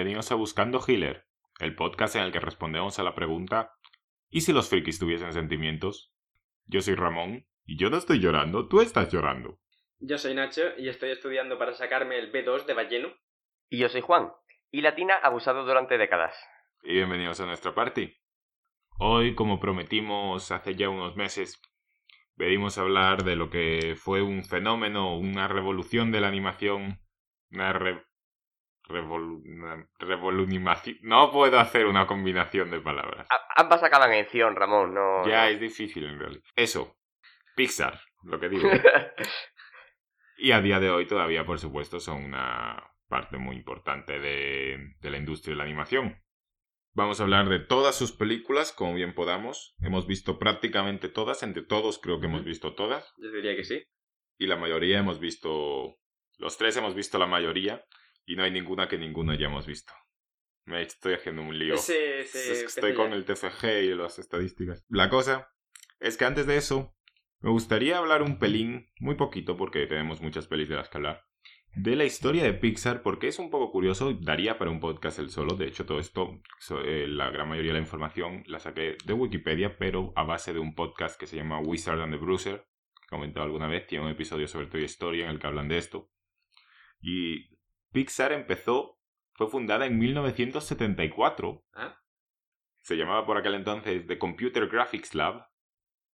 bienvenidos a Buscando Healer, el podcast en el que respondemos a la pregunta ¿Y si los frikis tuviesen sentimientos? Yo soy Ramón, y yo no estoy llorando, tú estás llorando. Yo soy Nacho y estoy estudiando para sacarme el B2 de balleno. Y yo soy Juan, y Latina abusado durante décadas. Y bienvenidos a nuestra party. Hoy, como prometimos hace ya unos meses, venimos a hablar de lo que fue un fenómeno, una revolución de la animación, una re Revolu revolunimación. No puedo hacer una combinación de palabras. A ambas acaban en ción, Ramón. No, ya no. es difícil en realidad. Eso. Pixar, lo que digo. y a día de hoy todavía, por supuesto, son una parte muy importante de, de la industria de la animación. Vamos a hablar de todas sus películas, como bien podamos. Hemos visto prácticamente todas, entre todos creo que hemos visto todas. Yo diría que sí. Y la mayoría hemos visto... Los tres hemos visto la mayoría. Y no hay ninguna que ninguno hayamos visto. Me estoy haciendo un lío. Ese, ese Es que estoy con el TFG y las estadísticas. La cosa es que antes de eso, me gustaría hablar un pelín, muy poquito, porque tenemos muchas pelis de las que hablar, de la historia de Pixar, porque es un poco curioso, daría para un podcast el solo. De hecho, todo esto, eh, la gran mayoría de la información la saqué de Wikipedia, pero a base de un podcast que se llama Wizard and the Bruiser, que he comentado alguna vez, tiene un episodio sobre Toy Story en el que hablan de esto. Y Pixar empezó, fue fundada en 1974. ¿Ah? Se llamaba por aquel entonces The Computer Graphics Lab.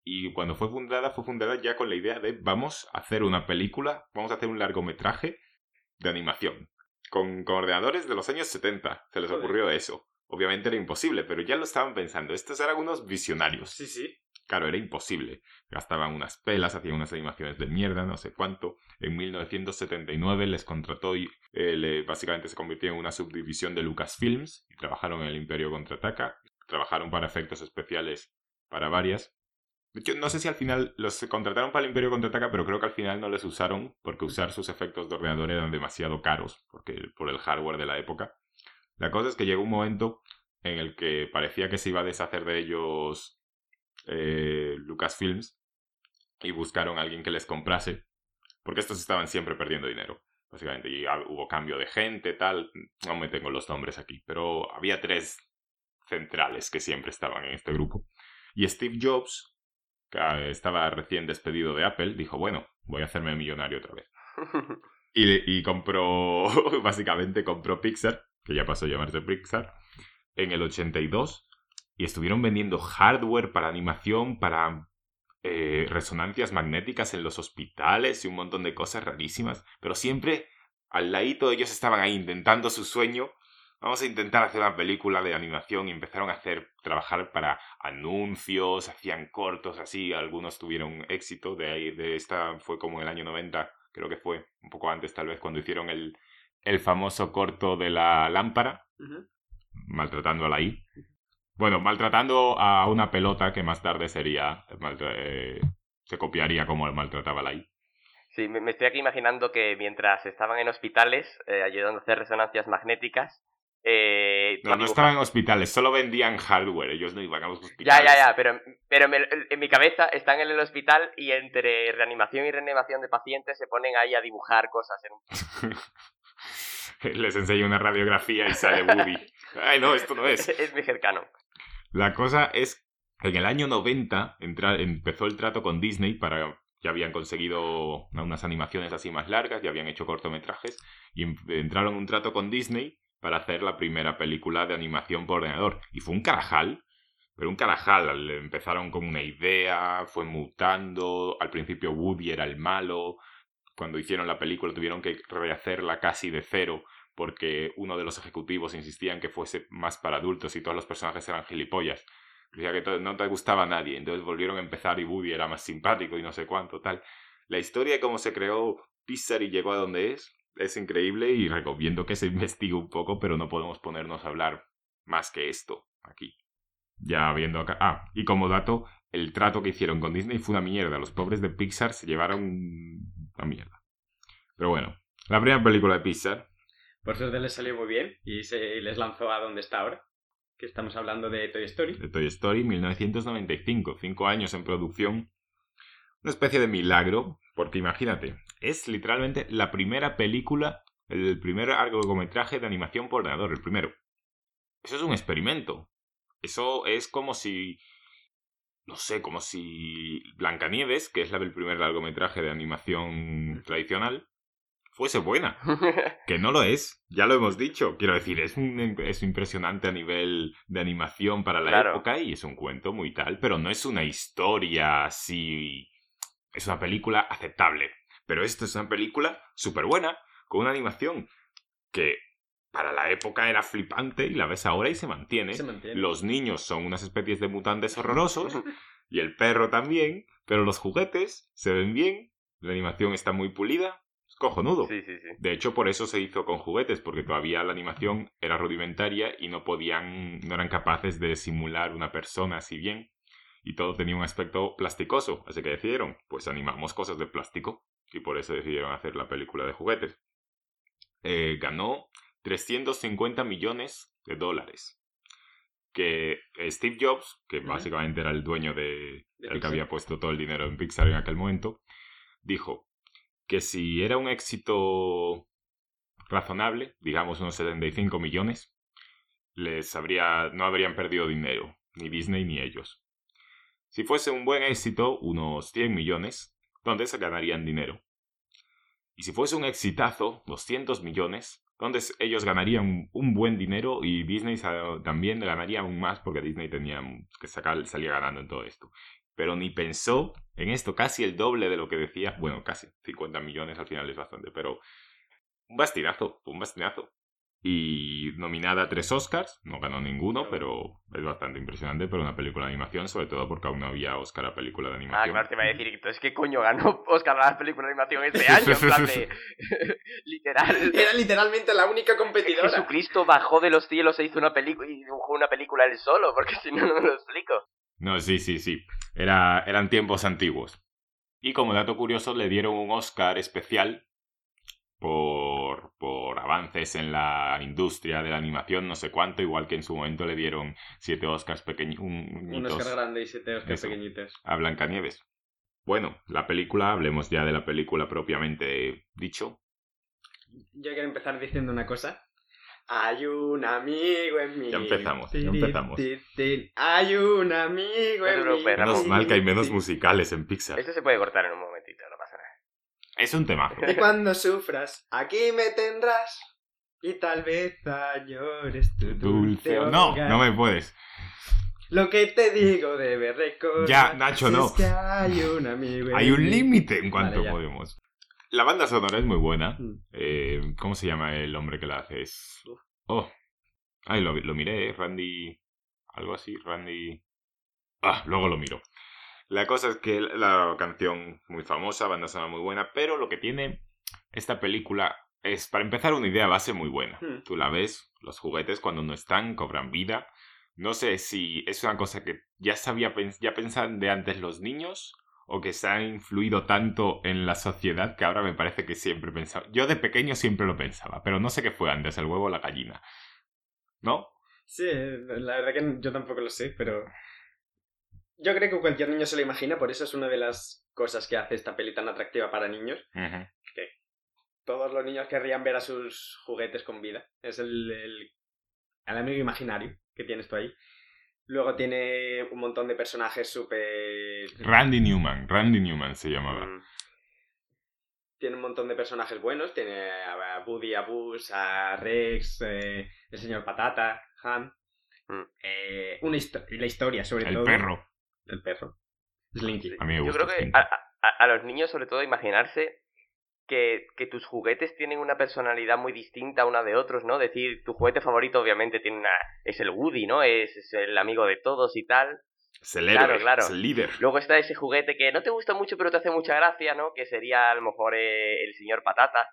Y cuando fue fundada, fue fundada ya con la idea de vamos a hacer una película, vamos a hacer un largometraje de animación. Con, con ordenadores de los años 70. Se les ocurrió eso. Obviamente era imposible, pero ya lo estaban pensando. Estos eran unos visionarios. Sí, sí. Claro, era imposible. Gastaban unas pelas, hacían unas animaciones de mierda, no sé cuánto. En 1979 les contrató y eh, le- básicamente se convirtió en una subdivisión de Lucasfilms y trabajaron en el Imperio Contraataca. Trabajaron para efectos especiales para varias. De hecho, no sé si al final los contrataron para el Imperio Contraataca, pero creo que al final no les usaron porque usar sus efectos de ordenador eran demasiado caros porque, por el hardware de la época. La cosa es que llegó un momento en el que parecía que se iba a deshacer de ellos eh, Lucasfilms y buscaron a alguien que les comprase, porque estos estaban siempre perdiendo dinero, básicamente, y hubo cambio de gente, tal, no me tengo los nombres aquí, pero había tres centrales que siempre estaban en este grupo. Y Steve Jobs, que ah, estaba recién despedido de Apple, dijo, bueno, voy a hacerme millonario otra vez. Y, y compró, básicamente compró Pixar, que ya pasó a llamarse Pixar, en el 82 y estuvieron vendiendo hardware para animación, para eh, resonancias magnéticas en los hospitales y un montón de cosas rarísimas, pero siempre al ladito ellos estaban ahí intentando su sueño. Vamos a intentar hacer una película de animación y empezaron a hacer trabajar para anuncios, hacían cortos así, algunos tuvieron éxito, de ahí de esta fue como en el año 90, creo que fue un poco antes tal vez cuando hicieron el el famoso corto de la lámpara maltratando a la I. Bueno, maltratando a una pelota que más tarde sería. maltra- eh, se copiaría como maltrataba a la I. Sí, me, estoy aquí imaginando que mientras estaban en hospitales eh, ayudando a hacer resonancias magnéticas, eh, No, no estaban en hospitales, solo vendían hardware. Ellos no iban a los Ya, hospitales. ya, ya, pero, pero me- en mi cabeza están en el hospital y entre reanimación y reanimación de pacientes se ponen ahí a dibujar cosas. En un... Les enseño una radiografía y sale Woody. Ay, no, esto no es. es mi cercano. La cosa es, en el año 90 entra- empezó el trato con Disney para... Ya habían conseguido unas animaciones así más largas, ya habían hecho cortometrajes, y em- entraron en un trato con Disney para hacer la primera película de animación por ordenador. Y fue un carajal, pero un carajal. Empezaron con una idea, fue mutando, al principio Woody era el malo, cuando hicieron la película tuvieron que rehacerla casi de cero porque uno de los ejecutivos insistía en que fuese más para adultos y todos los personajes eran gilipollas. Decía que no te gustaba a nadie, entonces volvieron a empezar y Woody era más simpático y no sé cuánto, tal. La historia de cómo se creó Pixar y llegó a donde es es increíble y recomiendo que se investigue un poco, pero no podemos ponernos a hablar más que esto aquí. Ya viendo acá. Ah, y como dato, el trato que hicieron con Disney fue una mierda. Los pobres de Pixar se llevaron una mierda. Pero bueno, la primera película de Pixar Por suerte les salió muy bien y se les lanzó a donde está ahora. Que estamos hablando de Toy Story. de Toy Story 1995, cinco años en producción. Una especie de milagro, porque imagínate, es literalmente la primera película El primer largometraje de animación por ordenador, el primero. Eso es un experimento. Eso es como si. No sé, como si Blancanieves, que es la del primer largometraje de animación tradicional, fuese buena. Que no lo es, ya lo hemos dicho. Quiero decir, es, un- es impresionante a nivel de animación para la Claro. época y es un cuento muy tal, pero no es una historia así. Es una película aceptable. Pero esto es una película súper buena, con una animación que para la época era flipante y la ves ahora y se mantiene. Se mantiene. Los niños son unas especies de mutantes horrorosos y el perro también, pero los juguetes se ven bien, la animación está muy pulida, es cojonudo. Sí, sí, sí. De hecho, por eso se hizo con juguetes, porque todavía la animación era rudimentaria y no podían, no eran capaces de simular una persona así bien. Y todo tenía un aspecto plasticoso. Así que decidieron, pues animamos cosas de plástico. Y por eso decidieron hacer la película de juguetes. Eh, ganó 350 millones de dólares. Que Steve Jobs, que básicamente era el dueño de, De el que había puesto todo el dinero en Pixar en aquel momento, dijo que si era un éxito razonable, digamos unos 75 millones, les habría, no habrían perdido dinero, ni Disney ni ellos. Si fuese un buen éxito, unos 100 millones, donde se ganarían dinero. Y si fuese un exitazo, 200 millones, donde s- ellos ganarían un buen dinero y Disney también ganaría aún más porque Disney tenía que sacar, salía ganando en todo esto. Pero ni pensó en esto, casi el doble de lo que decía. Bueno, casi 50 millones al final es bastante, pero un bastinazo, un bastinazo. Y nominada a tres Oscars, no ganó ninguno, No. pero es bastante impresionante para una película de animación, sobre todo porque aún no había Oscar a película de Ah, animación. claro, te iba a decir, entonces, ¿qué coño ganó Oscar a la película de animación este año? En plan de... Literal. Era literalmente la única competidora. Jesucristo bajó de los cielos e hizo una película y dibujó una película él solo, porque si no, no me lo explico. No, sí, sí, sí. Era, eran tiempos antiguos. Y como dato curioso, le dieron un Oscar especial por, por avances en la industria de la animación, no sé cuánto, igual que en su momento le dieron siete Oscars Un pequeñitos Oscar grande y siete Oscar Eso. pequeñitos. a Blancanieves. Bueno, la película, hablemos ya de la película propiamente dicho. Yo quiero empezar diciendo una cosa. Hay un amigo en mí. Ya empezamos, ya empezamos. Hay un amigo en mí. preocupes, Menos mal que hay menos musicales en Pixar. Esto se puede cortar en un momentito, no pasa nada. Es un temazo. Y cuando sufras, aquí me tendrás. Y tal vez llores tu Dulce. No, no me puedes. Lo que te digo debe recordar. Ya, Nacho, no. Es que hay un amigo Hay un límite en cuanto podemos. La banda sonora es muy buena. Mm. Eh, ¿Cómo se llama el hombre que la hace? Es... Oh. Ay, lo, lo miré, ¿eh? Randy... Algo así, Randy... Ah, luego lo miro. La cosa es que la canción muy famosa, banda sonora muy buena, pero lo que tiene esta película es, para empezar, una idea base muy buena. Hmm. Tú la ves, los juguetes cuando no están cobran vida. No sé si es una cosa que ya sabía, ya pensaban de antes los niños o que se ha influido tanto en la sociedad que ahora me parece que siempre pensaba. Yo de pequeño siempre lo pensaba, pero no sé qué fue antes, el huevo o la gallina. ¿No? Sí, la verdad que yo tampoco lo sé, pero. Yo creo que cualquier niño se lo imagina, por eso es una de las cosas que hace esta peli tan atractiva para niños. Ujú. Todos los niños querrían ver a sus juguetes con vida. Es el, el, el amigo imaginario que tienes tú ahí. Luego tiene un montón de personajes súper. Randy Newman, Randy Newman se llamaba. Mm, Tiene un montón de personajes buenos. Tiene a Woody, a Buzz, a Rex, eh, el señor Patata, Han. Mm. Eh, una histo- y la historia, sobre El todo. perro. El perro. Slinky. A mí me Yo gusta. creo que a- a los niños, sobre todo, imaginarse que, que tus juguetes tienen una personalidad muy distinta una de otros, ¿no? Decir, tu juguete favorito obviamente tiene una, es el Woody, ¿no? Es, es el amigo de todos y tal. Es el héroe, Claro, claro. es el líder. Luego está ese juguete que no te gusta mucho pero te hace mucha gracia, ¿no? Que sería a lo mejor eh, el señor Patata.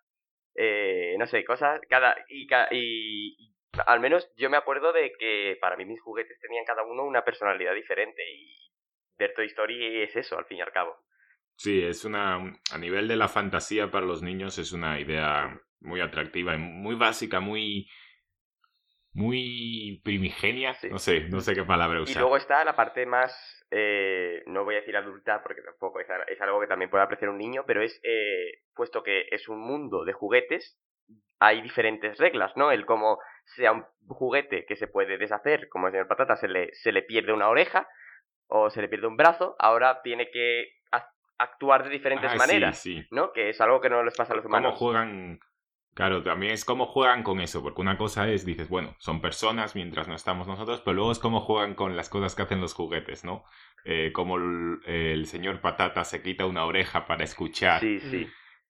Eh, no sé, cosas, cada... Y, y, y al menos yo me acuerdo de que para mí mis juguetes tenían cada uno una personalidad diferente y ver Toy Story es eso, al fin y al cabo. Sí, es una. A nivel de la fantasía para los niños, es una idea muy atractiva y muy básica, muy. Muy primigenia. Sí. No sé, no sé qué palabra Y usar. luego está la parte más, eh, no voy a decir adulta porque tampoco es algo que también puede apreciar un niño, pero es, eh, puesto que es un mundo de juguetes, hay diferentes reglas, ¿no? El cómo sea un juguete que se puede deshacer, como el señor Patata se le, se le pierde una oreja o se le pierde un brazo, ahora tiene que actuar de diferentes Ah, sí, maneras, sí. ¿no? Que es algo que no les pasa a los cómo humanos. juegan. Claro, también es cómo juegan con eso, porque una cosa es, dices, bueno, son personas mientras no estamos nosotros, pero luego es cómo juegan con las cosas que hacen los juguetes, ¿no? Eh, como el, el señor Patata se quita una oreja para escuchar, Sí, sí.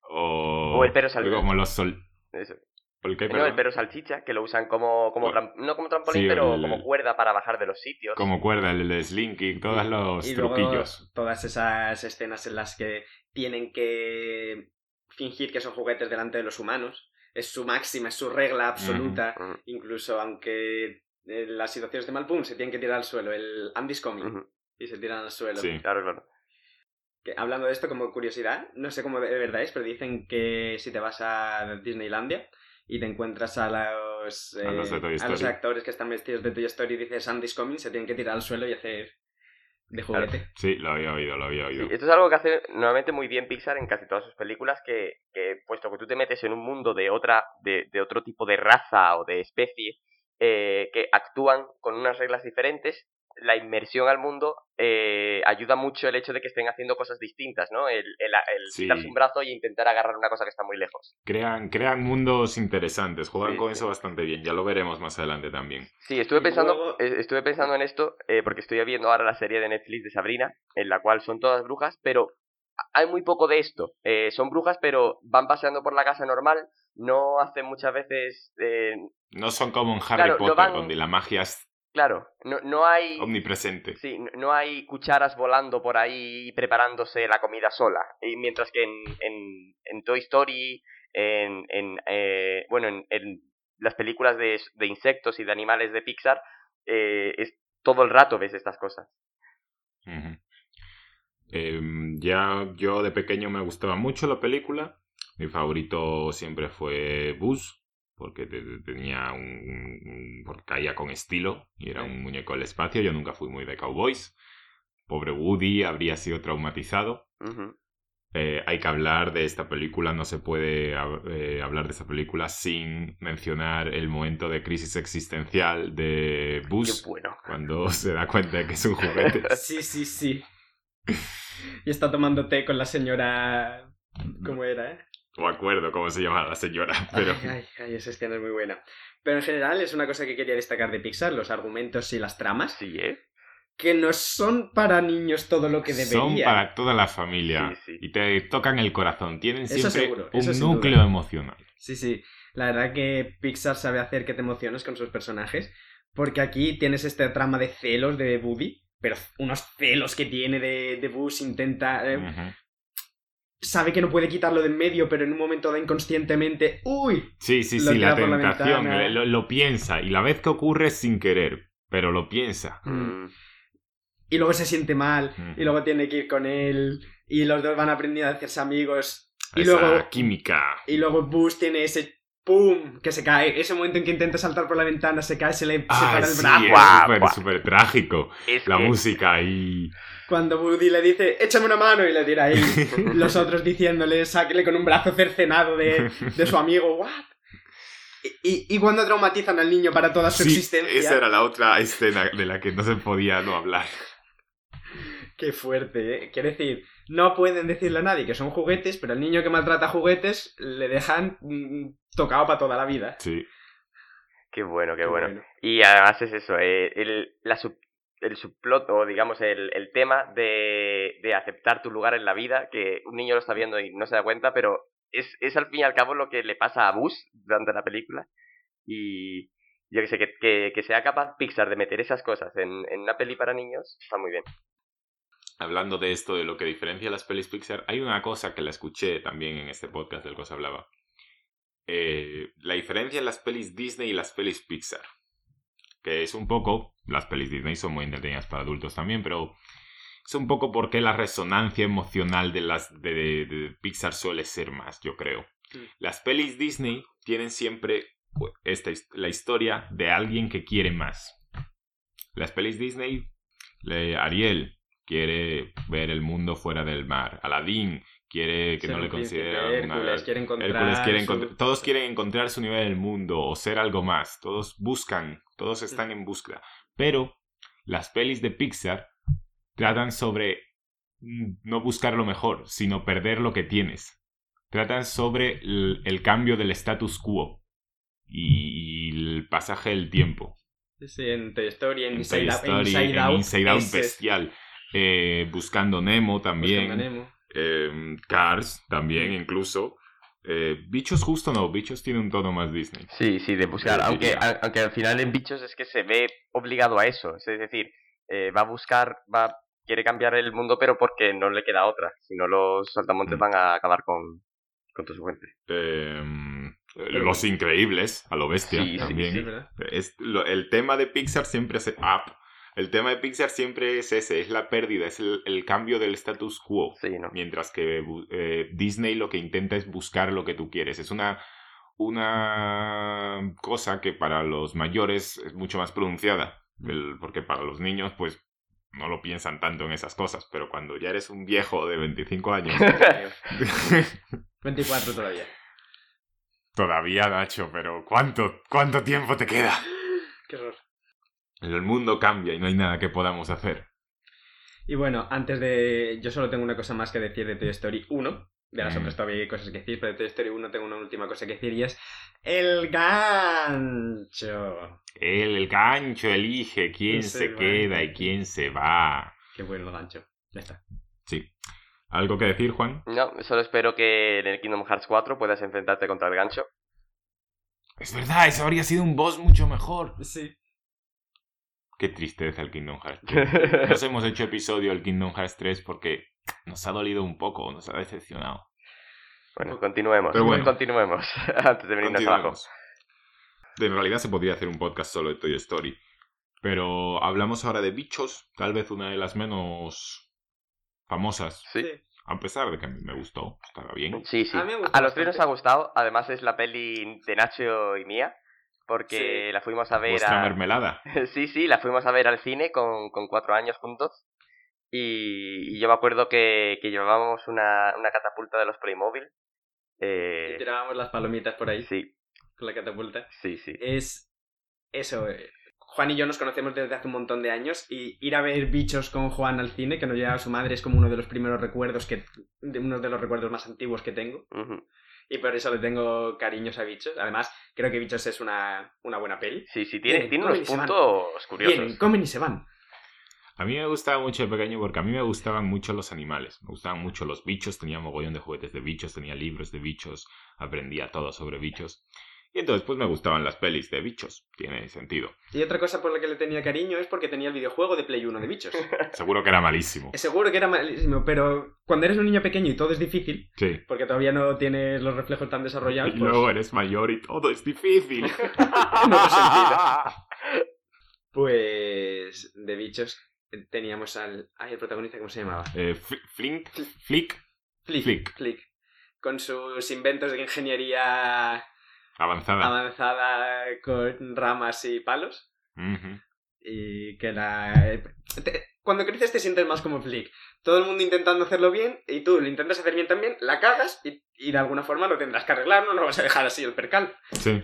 o, O el perro salvaje. como los sol... Eso. ¿Por qué, No, el perro salchicha, que lo usan como, como tram- no como trampolín, sí, pero el- como cuerda para bajar de los sitios. Como cuerda, el, el slinky, todos los y luego truquillos. todas esas escenas en las que tienen que fingir que son juguetes delante de los humanos. Es su máxima, es su regla absoluta. Incluso aunque en las situaciones de mal pum se tienen que tirar al suelo. El Andy's coming. Y se tiran al suelo. Sí. Claro, claro. Que, hablando de esto como curiosidad, no sé cómo de verdad es, pero dicen que si te vas a Disneylandia y te encuentras a los, A los de eh, a los Story. actores que están vestidos de Toy Story y dices Andy's coming, se tienen que tirar al suelo y hacer de Claro. juguete. Sí, lo había oído, lo había Sí, oído. esto es algo que hace normalmente muy bien Pixar en casi todas sus películas, que, que puesto que tú te metes en un mundo de otra, de, de otro tipo de raza o de especie, eh, que actúan con unas reglas diferentes, la inmersión al mundo eh, ayuda mucho el hecho de que estén haciendo cosas distintas, ¿no? El, el, el Sí. quitarse un brazo y intentar agarrar una cosa que está muy lejos. Crean, crean mundos interesantes, juegan Sí, con sí. eso bastante bien, ya lo veremos más adelante también. Sí, estuve pensando, luego- eh, estuve pensando en esto eh, porque estoy viendo ahora la serie de Netflix de Sabrina, en la cual son todas brujas, pero hay muy poco de esto. Eh, son brujas, pero van paseando por la casa normal, no hacen muchas veces... eh, No son como en Harry Claro, Potter, van- donde la magia es claro, no, no hay... omnipresente. Sí, no hay cucharas volando por ahí preparándose la comida sola. Y mientras que en, en, en Toy Story, en, en eh, bueno, en, las películas de, de insectos y de animales de Pixar, eh, es todo el rato ves estas cosas. Em, ya yo de pequeño me gustaba mucho la película. Mi favorito siempre fue Buzz, porque te- te- tenía un, un- porque caía con estilo y era un muñeco del espacio. Yo nunca fui muy de cowboys. Pobre Woody habría sido traumatizado. Eh, hay que hablar de esta película, no se puede eh, hablar de esta película sin mencionar el momento de crisis existencial de Buzz bueno. cuando se da cuenta de que es un juguete. Sí, sí, sí. Y está tomando té con la señora... ¿Cómo era, eh? Me acuerdo cómo se llama la señora, pero Ay, ay, ay, esa escena es muy buena. Pero en general es una cosa que quería destacar de Pixar, los argumentos y las tramas, Sí, ¿eh? que no son para niños todo lo que debería. son para toda la familia Sí, sí. y te tocan el corazón. Tienen siempre seguro, un núcleo duda. emocional. Sí, sí. La verdad que Pixar sabe hacer que te emociones con sus personajes. Porque aquí tienes esta trama de celos de Woody. Pero unos celos que tiene de, de Buzz. Intenta. eh, Ujú. Sabe que no puede quitarlo de en medio, pero en un momento dado inconscientemente. ¡Uy! Sí, sí, Lo sí, la tentación. lo, lo piensa y la vez que ocurre es sin querer, pero lo piensa. Mm. Y luego se siente mal. Y luego tiene que ir con él. Y los dos van aprendiendo a hacerse amigos. Y Esa luego. química. Y luego Buzz tiene ese. ¡Pum! Que se cae. Ese momento en que intenta saltar por la ventana, se cae, se le Ah, separa el sí, brazo. es súper, trágico. Es La que- música y... Cuando Woody le dice, échame una mano, y le tira ahí. Los otros diciéndole, sáquele con un brazo cercenado de, de su amigo, ¿what? Y, y, y cuando traumatizan al niño para toda su Sí, existencia. esa era la otra escena de la que no se podía no hablar. Qué fuerte, ¿eh? Quiere decir, no pueden decirle a nadie que son juguetes, pero al niño que maltrata juguetes le dejan mm, tocado para toda la vida. Sí. Qué bueno, qué, bueno. Y además es eso, eh, el, la sub- el subplot o digamos el, el tema de, de aceptar tu lugar en la vida, que un niño lo está viendo y no se da cuenta, pero es, es al fin y al cabo lo que le pasa a Buzz durante la película. Y yo que sé, que, que, que sea capaz Pixar de meter esas cosas en, en una peli para niños, está muy bien. Hablando de esto, de lo que diferencia las pelis Pixar, hay una cosa que la escuché también en este podcast del que os hablaba. Eh, la diferencia en las pelis Disney y las pelis Pixar. Que es un poco, las pelis Disney son muy entretenidas para adultos también, pero es un poco porque la resonancia emocional de las de, de- de Pixar suele ser más, yo creo. Mm. Las pelis Disney tienen siempre pues, esta, la historia de alguien que quiere más. Las pelis Disney, Ariel quiere ver el mundo fuera del mar. Aladdin quiere que no le una... Hércules quiere encontrar Hércules quiere su- encont- Todos quieren encontrar su nivel en el mundo o ser algo más. Todos buscan, todos están en búsqueda. Pero las pelis de Pixar tratan sobre no buscar lo mejor, sino perder lo que tienes. Tratan sobre el, el cambio del status quo y el pasaje del tiempo. Sí, en Toy Story, en En Inside, Out- Inside Out. Inside Out bestial. Eh, buscando Nemo también. Buscando Nemo. Eh, Cars también incluso. Eh, Bichos justo no, Bichos tiene un tono más Disney. Sí, sí, de buscar. Aunque, a- aunque al final en Bichos es que se ve obligado a eso. Es decir, eh, va a buscar, va quiere cambiar el mundo, pero porque no le queda otra. Si no, los saltamontes Mm. van a acabar con, con toda su gente. Eh, Los Increíbles, a lo bestia Sí, también. Es lo- el tema de Pixar siempre es up. El tema de Pixar siempre es ese, es la pérdida, es el, el cambio del status quo. Sí, ¿no? Mientras que eh, Disney lo que intenta es buscar lo que tú quieres. Es una, una cosa que para los mayores es mucho más pronunciada. El- porque para los niños, pues, no lo piensan tanto en esas cosas. Pero cuando ya eres un viejo de 25 años, 24 todavía. todavía, Nacho, pero ¿cuánto, ¿cuánto tiempo te queda? Qué horror. El mundo cambia y no hay nada que podamos hacer. Y bueno, antes de. Yo solo tengo una cosa más que decir de Toy Story 1. De las Mm. otras todavía hay cosas que decir, pero de Toy Story 1 tengo una última cosa que decir y es. ¡El gancho! El gancho, elige quién Se queda y quién se va. Qué bueno el gancho. Ya está. Sí. ¿Algo que decir, Juan? No, solo espero que en el Kingdom Hearts 4 puedas enfrentarte contra el gancho. Es verdad, eso habría sido un boss mucho mejor. Sí. Qué tristeza el Kingdom Hearts 3. Nos hemos hecho episodio del Kingdom Hearts 3 porque nos ha dolido un poco, nos ha decepcionado. Bueno, continuemos. Pero bueno. Continuemos. Antes de venirnos abajo. En realidad se podría hacer un podcast solo de Toy Story. Pero hablamos ahora de bichos, tal vez una de las menos famosas. Sí. A pesar de que a mí me gustó, estaba bien. Sí, sí. A mí me gustó A los tres nos ha gustado. Además es la peli de Nacho y mía. Porque Sí. la fuimos a ver Vuestra a... mermelada. sí, sí, la fuimos a ver al cine con, con cuatro años juntos. Y, y yo me acuerdo que, que llevábamos una, una catapulta de los Playmobil. Eh, Y tirábamos las palomitas por ahí sí, con la catapulta. sí, sí. Es. Eso. eh, Juan y yo nos conocemos desde hace un montón de años y ir a ver bichos con Juan al cine, que nos lleva su madre, es como uno de los primeros recuerdos que. de uno de los recuerdos más antiguos que tengo. Ujú. Y por eso le tengo cariños a bichos. Además, creo que bichos es una, una buena peli. Sí, sí, tiene, tiene unos puntos curiosos. Vienen, comen y se van. A mí me gustaba mucho de pequeño porque a mí me gustaban mucho los animales. Me gustaban mucho los bichos, tenía mogollón de juguetes de bichos, tenía libros de bichos, aprendía todo sobre bichos. Y entonces pues me gustaban las pelis de bichos, tiene sentido. Y otra cosa por la que le tenía cariño es porque tenía el videojuego de Play 1 de bichos. Seguro que era malísimo. Seguro que era malísimo, pero cuando eres un niño pequeño y todo es difícil, Sí. porque todavía no tienes los reflejos tan desarrollados, Y pues... luego eres mayor y todo es difícil. Sentido. Pues de bichos eh, teníamos al... Ay, el protagonista, ¿cómo se llamaba? Eh, Fl- Flink, Flick, Flick. Flick. Flick. Con sus inventos de ingeniería avanzada. avanzada con ramas y palos. Y que la... eh, te- Cuando creces te sientes más como Flick. Todo el mundo intentando hacerlo bien y tú lo intentas hacer bien también, la cagas y, y de alguna forma lo tendrás que arreglar, no lo vas a dejar así el percal. Sí.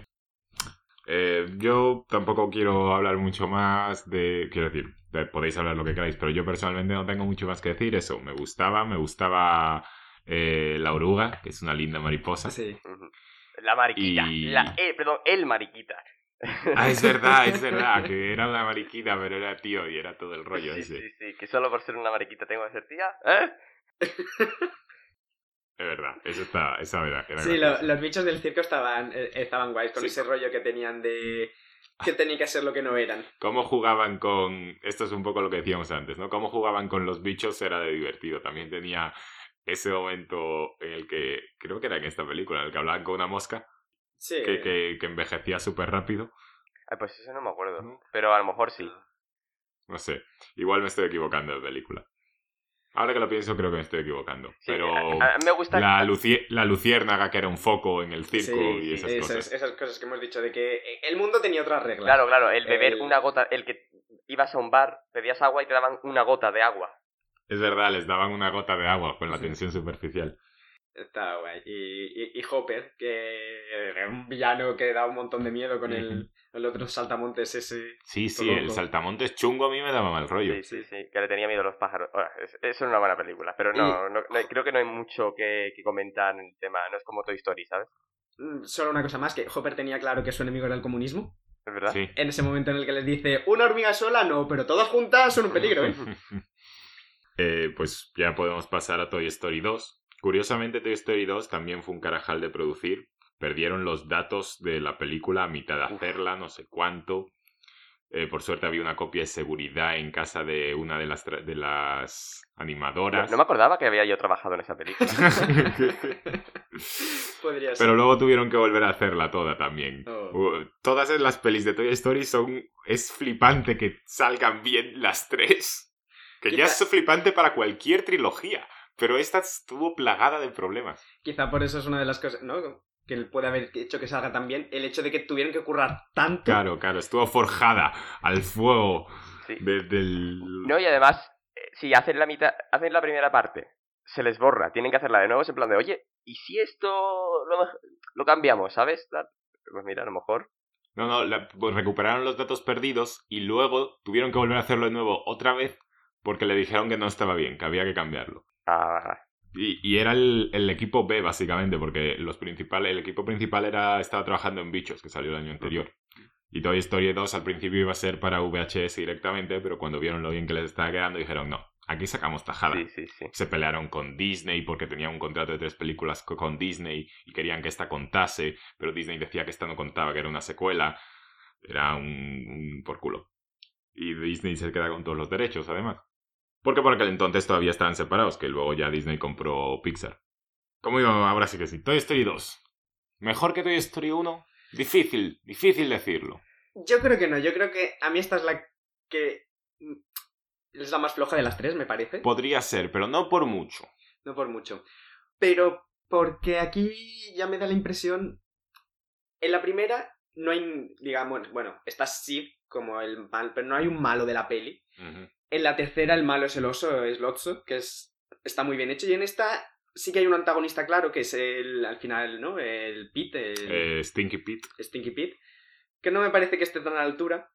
Eh, yo tampoco quiero hablar mucho más de... Quiero decir, de- podéis hablar lo que queráis, pero yo personalmente no tengo mucho más que decir. Eso, me gustaba, me gustaba eh, la oruga, que es una linda mariposa. Sí. La mariquita. Y- La, eh, perdón, el mariquita. Ah, es verdad, es verdad, que era una mariquita, pero era tío y era todo el rollo sí, ese. sí, sí, que solo por ser una mariquita tengo que ser tía. ¿Eh? Es verdad, eso está, esa era, era Sí, lo- los bichos del circo estaban, eh, estaban guays con Sí. ese rollo que tenían de... que tenían que ser lo que no eran. Cómo jugaban con... Esto es un poco lo que decíamos antes, ¿no? Cómo jugaban con los bichos era de divertido. También tenía ese momento en el que, creo que era en esta película, en el que hablaban con una mosca Sí. que, que, que envejecía súper rápido. Ay, pues eso no me acuerdo. ¿No? Pero a lo mejor sí. No sé, igual me estoy equivocando de película. Ahora que lo pienso creo que me estoy equivocando. Sí, pero a, a mí me gusta. la, luciérnaga que era un foco en el circo Sí, y esas esas, cosas. esas cosas que hemos dicho de que eh, el mundo tenía otras reglas. Claro, claro, el beber El- una gota, el que ibas a un bar, pedías agua y te daban una gota de agua. Es verdad, les daban una gota de agua con la tensión superficial. Está guay. Y, y, y Hopper, que era un villano que da un montón de miedo con el, el otro saltamontes ese. Sí, sí, el saltamontes chungo a mí me daba mal rollo. Sí, sí, sí, que le tenía miedo a los pájaros. Ahora, es, es una buena película, pero no, no, no- creo que no hay mucho que, que comentar en el tema. No es como Toy Story, ¿sabes? Mm, Solo una cosa más, que Hopper tenía claro que su enemigo era el comunismo. ¿Es verdad? Sí. En ese momento en el que les dice, una hormiga sola, no, pero todas juntas son un peligro, ¿eh? Eh, pues ya podemos pasar a Toy Story 2. Curiosamente, Toy Story 2 también fue un carajal de producir. Perdieron los datos de la película a mitad de hacerla, no sé cuánto. Eh, por suerte había una copia de seguridad en casa de una de las, tra- de las No, animadoras. no me acordaba que había yo trabajado en esa película. Podría ser. Pero luego tuvieron que volver a hacerla toda también. Oh. Uh, Todas las pelis de Toy Story son... Es flipante que salgan bien las tres. Que ya es flipante para cualquier trilogía. Pero esta estuvo plagada de problemas. Quizá por eso es una de las cosas, ¿no? Que puede haber hecho que salga tan bien. El hecho de que tuvieron que currar tanto. Claro, claro, estuvo forjada al fuego Sí. de- del... No, y además, eh, si hacen la mitad, hacen la primera parte, se les borra, tienen que hacerla de nuevo, es en plan de, oye, ¿y si esto lo, cambiamos, sabes? Pues mira, a lo mejor. No, no, la- pues recuperaron los datos perdidos y luego tuvieron que volver a hacerlo de nuevo otra vez porque le dijeron que no estaba bien, que había que cambiarlo. Ah, Y, y era el, el equipo B, básicamente, porque los principales, el equipo principal era, estaba trabajando en Bichos, que salió el año anterior. Y Toy Story 2 al principio iba a ser para VHS directamente, pero cuando vieron lo bien que les estaba quedando, dijeron, no, aquí sacamos tajada. sí, sí, sí. Se pelearon con Disney porque tenían un contrato de tres películas co- con Disney y querían que esta contase, pero Disney decía que esta no contaba, que era una secuela. Era un, un por culo. Y Disney se queda con todos los derechos, además. Porque por aquel entonces todavía estaban separados, que luego ya Disney compró Pixar. Como digo, ahora sí que sí. Toy Story 2. ¿Mejor que Toy Story 1? Difícil, difícil decirlo. Yo creo que no, yo creo que a mí esta es la que mm, es la más floja de las tres, me parece. Podría ser, pero no por mucho. No por mucho. Pero porque aquí ya me da la impresión. En la primera no hay, digamos, bueno, está Sid como el mal, pero no hay un malo de la peli. En la tercera el malo es el oso, es Lotso, que es está muy bien hecho. Y en esta sí que hay un antagonista claro, que es el, al final, ¿no? El Pete, el Eh, Stinky Pete. Stinky Pete. Que no me parece que esté tan a la altura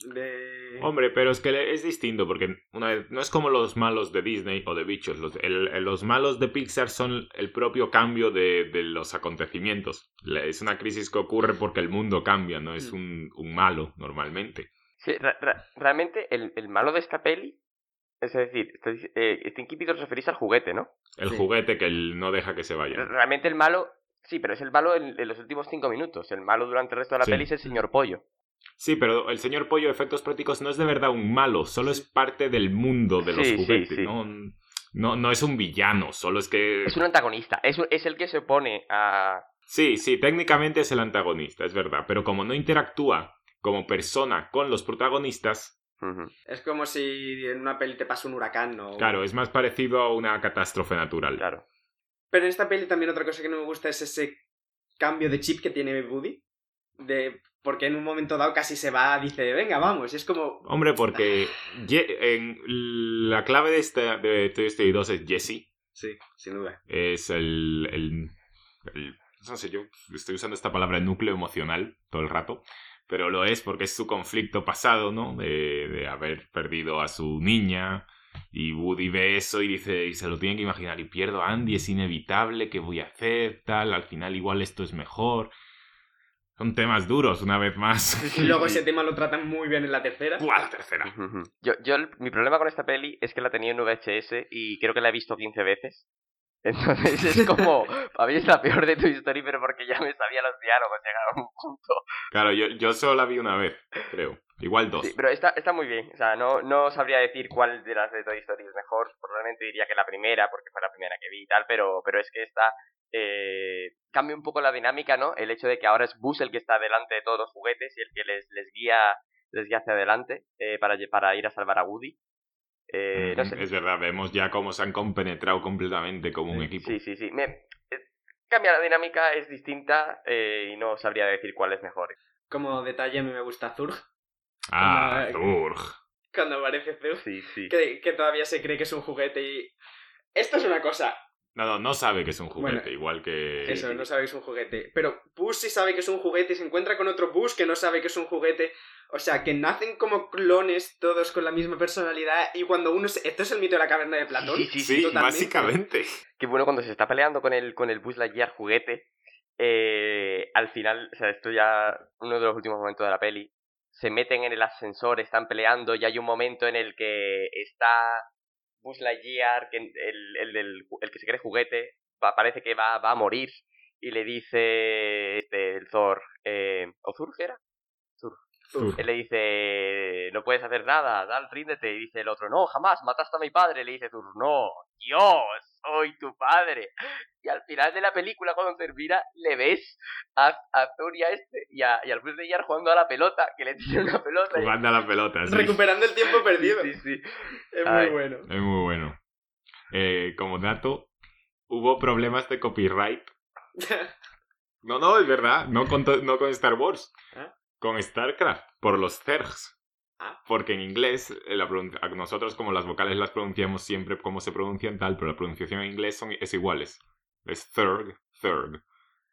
de... Hombre, pero es que es distinto, porque una vez, no es como los malos de Disney o de bichos. Los, el- el- los malos de Pixar son el propio cambio de, de los acontecimientos. Es una crisis que ocurre porque el mundo cambia, no es Mm. un, un malo normalmente. Sí, realmente el, el malo de esta peli, es decir, eh, Stinky Pete os referís al juguete, ¿no? El Sí. juguete que él no deja que se vaya. Realmente el malo, sí, pero es el malo en, en los últimos cinco minutos. El malo durante el resto de la Sí. peli es el señor Pollo. Sí, pero el señor Pollo, efectos prácticos, no es de verdad un malo, solo es parte del mundo de los Sí, juguetes. sí. No, no, no es un villano, solo es que... Es un antagonista, es, es el que se opone a... Sí, sí, técnicamente es el antagonista, es verdad, pero como no interactúa como persona con los protagonistas. Es como si en una peli te pasa un huracán o... claro, es más parecido a una catástrofe natural. Claro. Pero en esta peli también otra cosa que no me gusta es ese cambio de chip que tiene Woody. De... Porque en un momento dado casi se va, dice, venga, vamos. Y es como... Hombre, porque en la clave de, esta, de Toy Story 2 es Jesse, Sí, sin duda. es el, el, el- No sé, yo estoy usando esta palabra núcleo emocional todo el rato, pero lo es porque es su conflicto pasado, ¿no? De, de haber perdido a su niña. Y Woody ve eso y dice, y se lo tiene que imaginar, y pierdo a Andy, es inevitable, ¿qué voy a hacer? Tal, al final igual esto es mejor. Son temas duros, una vez más. Y luego ese tema lo tratan muy bien en la tercera. ¡Buah, la tercera! Yo, yo el- mi problema con esta peli es que la tenía en VHS y creo que la he visto 15 veces. Entonces es como, a mí es la peor de tu historia, pero porque ya me sabía los diálogos, llegaba a un punto. Claro, yo, yo solo la vi una vez, creo. Igual dos. Sí, pero está, está muy bien. O sea, no, no sabría decir cuál de las de Toy Story es mejor. Probablemente diría que la primera, porque fue la primera que vi y tal, pero, pero es que esta eh, cambia un poco la dinámica, ¿no? El hecho de que ahora es Buzz el que está delante de todos los juguetes y el que les, les guía les guía hacia adelante eh, para, para ir a salvar a Woody. Eh, no sé. Es verdad, vemos ya cómo se han compenetrado completamente como un Sí, equipo. Sí, sí, sí. Me, eh, cambia la dinámica, es distinta eh, y no sabría decir cuál es mejor. Como detalle, a mí me gusta Zurg. Ah, Zurg. Cuando aparece Zurg. Sí, sí. Que, que todavía se cree que es un juguete y... Esto es una cosa. No, no, no sabe que es un juguete, Bueno, igual que... Eso, no sabe que es un juguete. Pero Buzz sí sabe que es un juguete y se encuentra con otro Buzz que no sabe que es un juguete. O sea, que nacen como clones todos con la misma personalidad y cuando uno... Se... Esto es el mito de la caverna de Platón. Sí, sí, Sí, básicamente. Que bueno, cuando se está peleando con el, con el Buzz Lightyear juguete, eh, al final, o sea, esto ya, uno de los últimos momentos de la peli, se meten en el ascensor, están peleando y hay un momento en el que está Buzz Lightyear, que el, el, del- el que se cree juguete, pa- parece que va, va a morir y le dice este, el Thor, eh, ¿o Thor qué era? Uf. Él le dice, no puedes hacer nada, Dal, ríndete. Y dice el otro, no, jamás, mataste a mi padre. Le dice Thor, no, yo soy tu padre. Y al final de la película, cuando termina, le ves a, a Thor y a este, y, a, y al Bruce jugando a la pelota, que le tiene una pelota. y- Jugando a la pelota, sí. Recuperando el tiempo perdido. Sí, sí. Es Ay. muy bueno. Es muy bueno. Eh, como dato, hubo problemas de copyright. No, no, es verdad. No con, no con Star Wars. ¿Ah? Con StarCraft. Por los Zergs. Ah. Porque en inglés, eh, la nosotros como las vocales las pronunciamos siempre como se pronuncian tal, pero la pronunciación en inglés son, es iguales. Es Thurg, Thurg.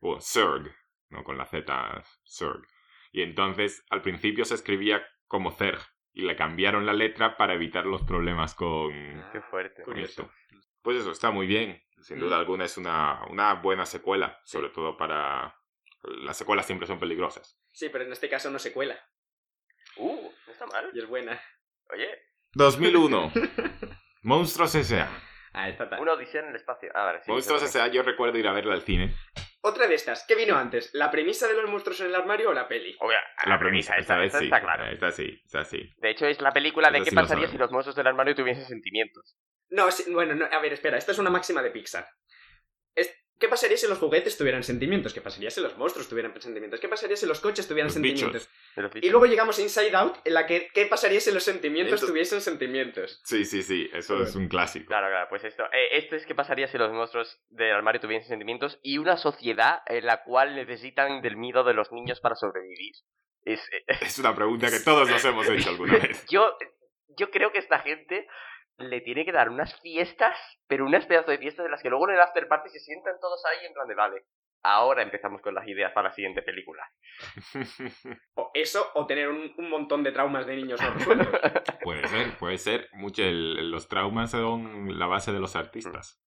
O Zerg. No con la Z, Zerg. Y entonces, al principio se escribía como Zerg. Y le cambiaron la letra para evitar los problemas con, Qué fuerte. con esto. Pues eso, está muy bien. Sin duda Mm. alguna es una, una buena secuela, sobre todo para... Las secuelas siempre son peligrosas. Sí, pero en este caso no se cuela. Uh, no está mal. Y es buena. Oye, 2001. Monstruos S.A. Ah, está tal. una odisea en el espacio. Ah, vale, sí. Monstruos S.A. yo recuerdo ir a verla al cine. Otra de estas. ¿Qué vino antes? ¿La premisa de los monstruos en el armario o la peli? Obvio, La premisa, esta vez esta sí. está claro. Esta sí, esta sí. De hecho, es la película de qué sí pasaría si los monstruos del armario tuviesen sentimientos. No, sí, bueno, no, a ver, espera. Esta es una máxima de Pixar. ¿Qué pasaría si los juguetes tuvieran sentimientos? ¿Qué pasaría si los monstruos tuvieran sentimientos? ¿Qué pasaría si los coches tuvieran Los sentimientos? Y luego llegamos a Inside Out, en la que ¿qué pasaría si los sentimientos Entonces- tuviesen sentimientos? Sí, sí, sí. Eso es un clásico. Claro, claro, pues esto. eh, esto es qué pasaría si los monstruos del armario tuviesen sentimientos y una sociedad en la cual necesitan del miedo de los niños para sobrevivir. Es, eh, Es una pregunta que todos nos hemos hecho alguna vez. yo, yo creo que esta gente le tiene que dar unas fiestas, pero unas pedazos de fiestas de las que luego en el after party se sientan todos ahí en plan de vale. Ahora empezamos con las ideas para la siguiente película. O eso, o tener un, un montón de traumas de niños no puede ser, puede ser. Mucho el- los traumas son la base de los artistas.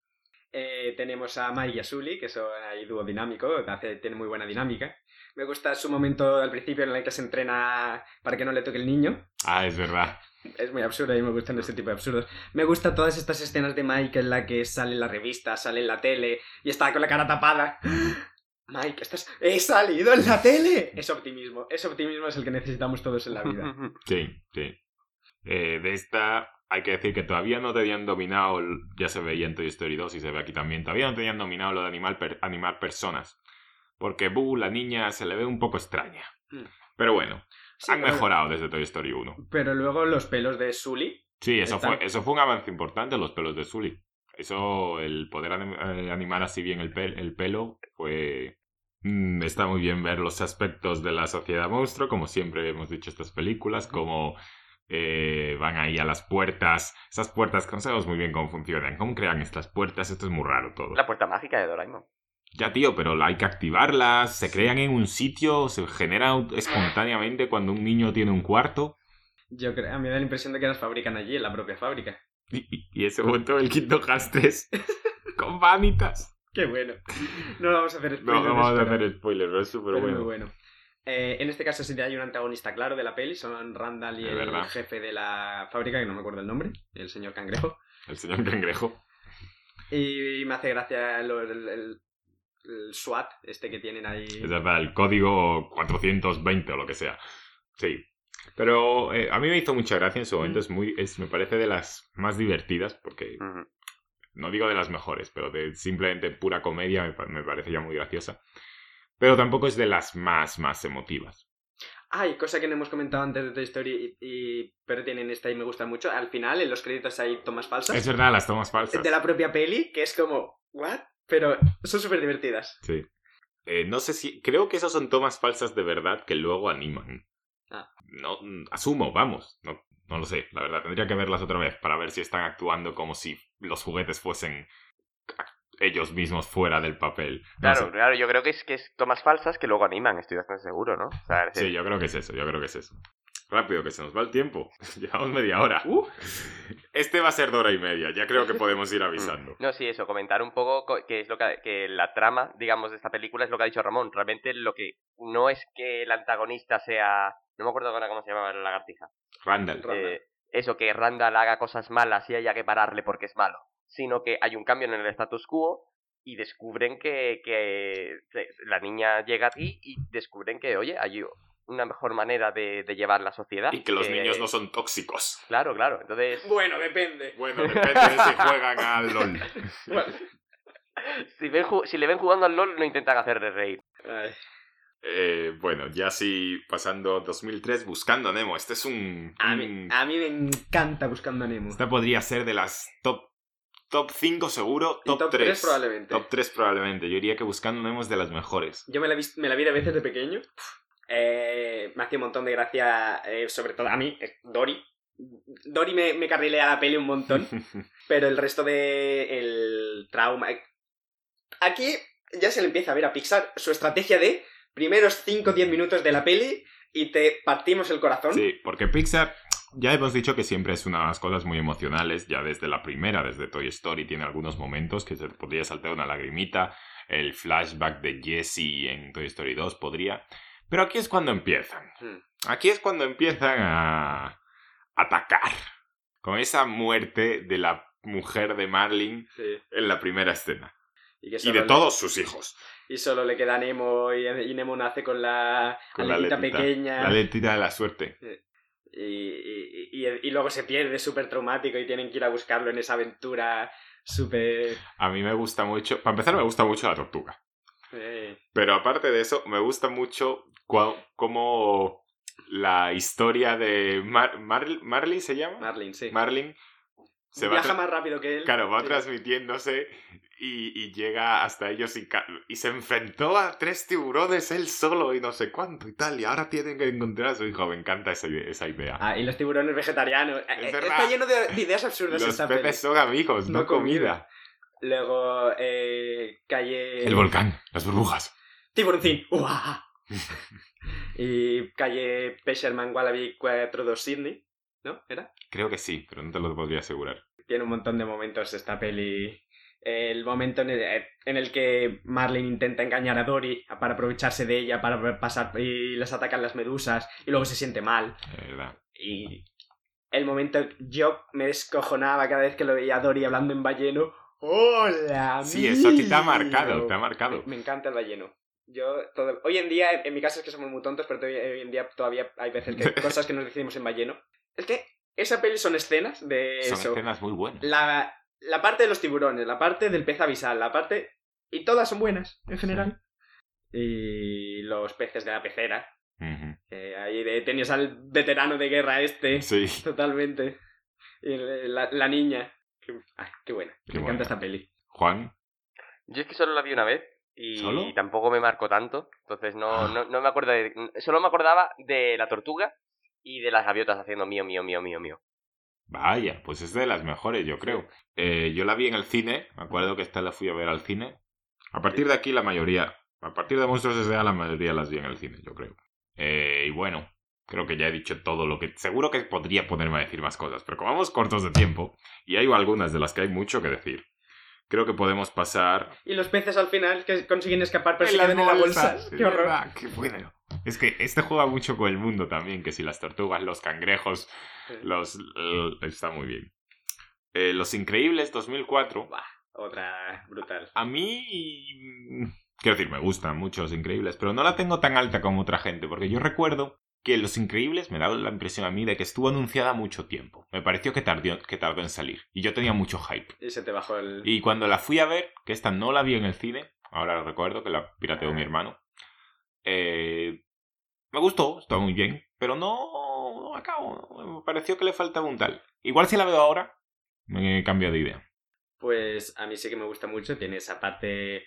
Eh, tenemos a Mike y a Sully, que son ahí dúo dinámico, hace, tiene muy buena dinámica. Me gusta su momento al principio en el que se entrena para que no le toque el niño. Ah, es verdad. Es muy absurdo y me gustan este tipo de absurdos. Me gustan todas estas escenas de Mike en la que sale en la revista, sale en la tele y está con la cara tapada. Mike, estás... ¡He salido en la tele! Es optimismo. Ese optimismo es el que necesitamos todos en la vida. Sí, sí. Eh, de esta hay que decir que todavía no tenían dominado, ya se veía en Toy Story 2 y se ve aquí también, todavía no tenían dominado lo de animal per- animar personas. Porque Boo, la niña, se le ve un poco extraña. Pero bueno, Sí, han pero- mejorado desde Toy Story 1. Pero luego los pelos de Sully. Sí, eso Están- fue, eso fue un avance importante, los pelos de Sully. Eso, el poder anim- eh, animar así bien el, pel- el pelo, fue... Mm, está muy bien ver los aspectos de la sociedad monstruo, como siempre hemos dicho estas películas, como eh, van ahí a las puertas, esas puertas que no sabemos muy bien cómo funcionan, cómo crean estas puertas, esto es muy raro todo. La puerta mágica de Doraemon. Ya tío, pero hay que activarlas, se crean en un sitio, se generan espontáneamente cuando un niño tiene un cuarto. Yo creo, a mí me da la impresión de que las fabrican allí, en la propia fábrica. Y, ese momento del quinto Castes con vanitas. Qué bueno. No vamos a hacer No, spoilers. no vamos a hacer spoilers, pero es súper bueno. muy bueno. Eh, en este caso sí hay un antagonista claro de la peli, son Randall y Es el verdad. jefe de la fábrica, que no me acuerdo el nombre, el señor Cangrejo. El señor cangrejo. Y me hace gracia el- el SWAT, este que tienen ahí. Es verdad, el código 420 o lo que sea. Sí. Pero eh, a mí me hizo mucha gracia en su momento. Es muy, es, me parece de las más divertidas, porque no digo de las mejores, pero de simplemente pura comedia me, pa- me parece ya muy graciosa. Pero tampoco es de las más, más emotivas. Ay, cosa que no hemos comentado antes de Toy Story, y, y- pero tienen esta y me gusta mucho. Al final, en los créditos hay tomas falsas Es verdad, las tomas falsas. de la propia peli, que es como, ¿what? Pero son súper divertidas. Sí. Eh, no sé si. Creo que esas son tomas falsas de verdad que luego animan. Ah. No, asumo, vamos. No, no lo sé, la verdad. Tendría que verlas otra vez para ver si están actuando como si los juguetes fuesen ellos mismos fuera del papel. No Claro, sé. claro, yo creo que es que es tomas falsas que luego animan, estoy bastante seguro, ¿no? O sea, es Sí, yo creo que es eso, yo creo que es eso. Rápido, que se nos va el tiempo. Llevamos media hora. Uh, Este va a ser de hora y media, ya creo que podemos ir avisando. No, sí, eso, comentar un poco co- que es lo que, que la trama, digamos, de esta película es lo que ha dicho Ramón. Realmente lo que no es que el antagonista sea. No me acuerdo ahora cómo se llamaba la lagartija. Randall. Randall. Eh, eso, que Randall haga cosas malas y haya que pararle porque es malo. Sino que hay un cambio en el status quo y descubren que, que que la niña llega aquí y descubren que, oye, hay una mejor manera de, de llevar la sociedad. Y que los niños no son tóxicos. Claro, claro. Entonces, bueno, depende. Bueno, depende de si juegan al LOL. Bueno, si, ven si le ven jugando al LOL, no intentan hacerle reír. Eh, bueno, ya sí, pasando 2003, Buscando a Nemo. Este es un... a, un- mí, a mí me encanta Buscando a Nemo. Esta podría ser de las top... Top 5 seguro, top, top 3. 3 probablemente. Top 3 probablemente. Yo diría que Buscando Nemo es de las mejores. Yo me la, vi, me la vi de veces de pequeño. Eh, me hacía un montón de gracia, eh, sobre todo a mí, Dory. Dory me, me carrilea la peli un montón, pero el resto de el trauma... eh, Aquí ya se le empieza a ver a Pixar su estrategia de primeros 5 o 10 minutos de la peli y te partimos el corazón. Sí, porque Pixar, ya hemos dicho que siempre es unas cosas muy emocionales, ya desde la primera, desde Toy Story, tiene algunos momentos que se podría saltar una lagrimita, el flashback de Jessie en Toy Story 2 podría, pero aquí es cuando empiezan. Hmm. Aquí es cuando empiezan a atacar, con esa muerte de la mujer de Marlin Sí. en la primera escena, Y, de le- todos sus hijos. y solo le queda Nemo y, y Nemo nace con la Con la aletita aletita. pequeña. La letita de la suerte. Y, y- y- y luego se pierde súper traumático y tienen que ir a buscarlo en esa aventura súper... A mí me gusta mucho, para empezar me gusta mucho la tortuga. Pero aparte de eso, me gusta mucho cómo la historia de Mar Mar- Marley se llama. Marlin, sí. Marlin se Viaja más rápido que él. claro, va Sí. transmitiéndose y, y llega hasta ellos y, se enfrentó a tres tiburones él solo y no sé cuánto y tal. Y ahora tienen que encontrar a su hijo. Me encanta esa, ide- esa idea. Ah, y los tiburones vegetarianos. Eh, eh, verdad. Está lleno de, de ideas absurdas Los esta peces peli. son amigos, no, No comida. comida. Luego eh, calle... El volcán, las burbujas. Tiburoncín. ¡Uah! y calle Pesherman Wallaby 42 Sydney. ¿No? ¿Era? Creo que sí, pero no te lo podría asegurar. Tiene un montón de momentos esta peli. El momento en el, en el que Marlin intenta engañar a Dory para aprovecharse de ella, para pasar y les atacan las medusas y luego se siente mal. Verdad. Y el momento yo me descojonaba cada vez que lo veía a Dory hablando en balleno. ¡Hola! Sí, eso a ti te ha marcado, te ha marcado. Me, me encanta el balleno. Yo todo- hoy en día, en mi caso es que somos muy tontos, pero todavía- hoy en día todavía hay veces que cosas que nos decimos en balleno. Es que esa peli son escenas de Son eso. escenas muy buenas. La, la parte de los tiburones, la parte del pez abisal, la parte... Y todas son buenas, en general. Y los peces de la pecera. Que ahí de- tenías al veterano de guerra este. Sí. Totalmente. Y la, la niña. Qué, ah, qué buena. Qué me buena. encanta esta peli. Juan, Yo es que solo la vi una vez y ¿Solo? tampoco me marcó tanto, entonces no, Ah. no, no me acuerdo de... Solo me acordaba de la tortuga y de las gaviotas haciendo mío, mío, mío, mío, mío. vaya, pues es de las mejores, yo creo. Eh, yo la vi en el cine, me acuerdo que esta la fui a ver al cine. A partir de aquí la mayoría, a partir de Monstruos S.A. la mayoría las vi en el cine, yo creo. Eh, y bueno, creo que ya he dicho todo lo que... Seguro que podría ponerme a decir más cosas, pero como vamos cortos de tiempo, y hay algunas de las que hay mucho que decir, creo que podemos pasar... Y los peces al final que consiguen escapar pero se quedan en la bolsa. Qué horror. verdad, qué bueno. Es que este juega mucho con el mundo también, que si las tortugas, los cangrejos, los... l- está muy bien. Eh, los Increíbles 2004, Buah, otra brutal. a mí... Quiero decir, me gustan mucho Los Increíbles, pero no la tengo tan alta como otra gente, porque yo recuerdo que Los Increíbles me da la impresión a mí de que estuvo anunciada mucho tiempo. Me pareció que tardó, que tardó en salir, y yo tenía mucho hype. Y se te bajó el... Y cuando la fui a ver, que esta no la vi en el cine, ahora lo recuerdo que la pirateó mi hermano, eh, me gustó, estaba muy bien, pero no, no acabo, me pareció que le faltaba un tal. Igual si la veo ahora, me cambio de idea. Pues a mí sí que me gusta mucho. Tiene esa parte.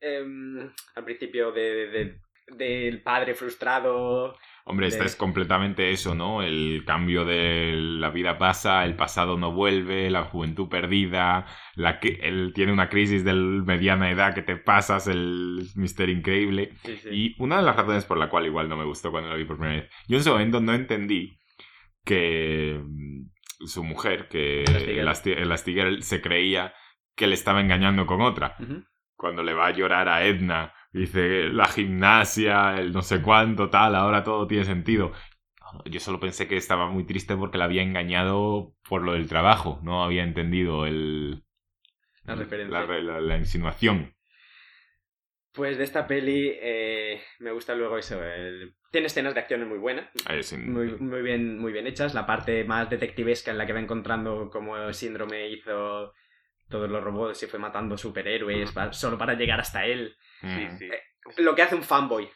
em, al principio de, de- del padre frustrado. Hombre, esta es completamente eso, ¿no? El cambio de la vida pasa, el pasado no vuelve, la juventud perdida, la que él tiene una crisis de mediana edad que te pasas, el Mister Increíble. Sí, sí. Y una de las razones por la cual igual no me gustó cuando la vi por primera vez, yo en ese momento no entendí que mm, su mujer, que. Elasti- Elastigirl, se creía que le estaba engañando con otra. Cuando le va a llorar a Edna, dice la gimnasia, el no sé cuánto, tal, ahora todo tiene sentido. Yo solo pensé que estaba muy triste porque la había engañado por lo del trabajo, no había entendido el, La referencia. la, la- la insinuación. Pues de esta peli eh, me gusta luego eso. el- Tiene escenas de acciones muy buenas, sin- muy, muy, bien, muy bien hechas. La parte más detectivesca en la que va encontrando cómo Síndrome hizo todos los robots y fue matando superhéroes solo para llegar hasta él. Mm. sí. Lo que hace un fanboy.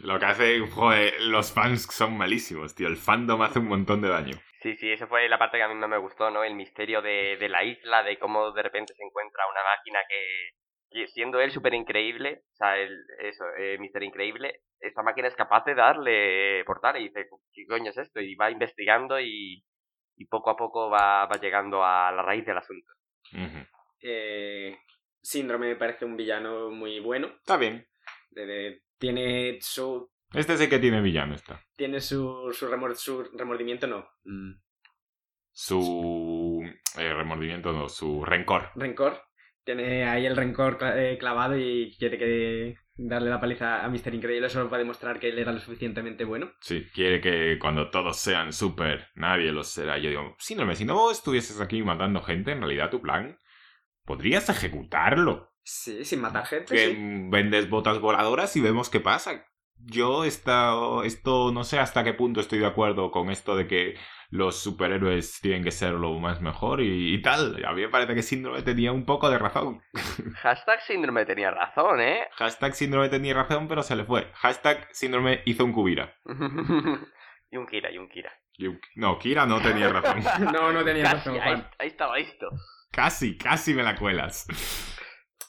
Lo que hace, joder, los fans son malísimos, tío. El fandom hace un montón de daño. Sí, sí, esa fue la parte que a mí más me gustó, ¿no? El misterio de, de la isla, de cómo de repente se encuentra una máquina que, que siendo él súper increíble, o sea, el, eso, eh, Mister Increíble, esta máquina es capaz de darle portal y dice, ¿qué coño es esto? Y va investigando y, y poco a poco va, va llegando a la raíz del asunto. Ujú. Eh, Síndrome me parece un villano muy bueno. Está bien. tiene su. Este sí que tiene villano, está. Tiene su, su, remor- su remordimiento, no. mm, Su eh, remordimiento, no, su rencor. rencor. Tiene ahí el rencor eh, clavado y quiere que darle la paliza a Mister Increíble solo para demostrar que él era lo suficientemente bueno. Sí, quiere que cuando todos sean súper, nadie los será. Yo digo, síndrome, si no estuvieses aquí matando gente, en realidad tu plan, podrías ejecutarlo. Sí, sin matar gente. que sí. vendes botas voladoras y vemos qué pasa. Yo esta, esto no sé hasta qué punto estoy de acuerdo con esto de que los superhéroes tienen que ser lo más mejor y, y tal. A mí me parece que Síndrome tenía un poco de razón. Hashtag síndrome tenía razón, ¿eh? Hashtag Síndrome tenía razón, pero se le fue. Hashtag Síndrome hizo un Kubira. y un Kira, y un Kira. Y un- No, Kira no tenía razón. No, no tenía Casi, razón, Juan. ahí estaba esto. Casi, casi me la cuelas.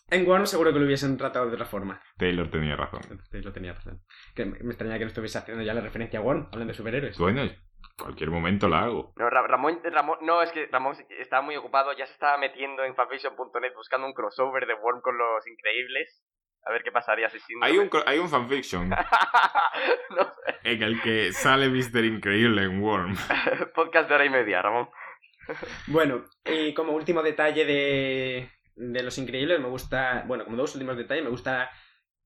En Warner seguro que lo hubiesen tratado de otra forma. Taylor tenía razón. Lo tenía razón. Que me extraña que no estuviese haciendo ya la referencia a Warren, hablando de superhéroes. Bueno, en cualquier momento la hago. No, Ra- Ramón, Ramón, no, es que Ramón estaba muy ocupado, ya se estaba metiendo en fanfiction.net buscando un crossover de Worm con los increíbles. A ver qué pasaría si síndrome. Hay un, hay un fanfiction no sé, en el que sale Mr. Increíble en Worm. podcast de hora y media, Ramón. Bueno, y como último detalle de, de Los Increíbles, me gusta, bueno, como dos últimos detalles, me gusta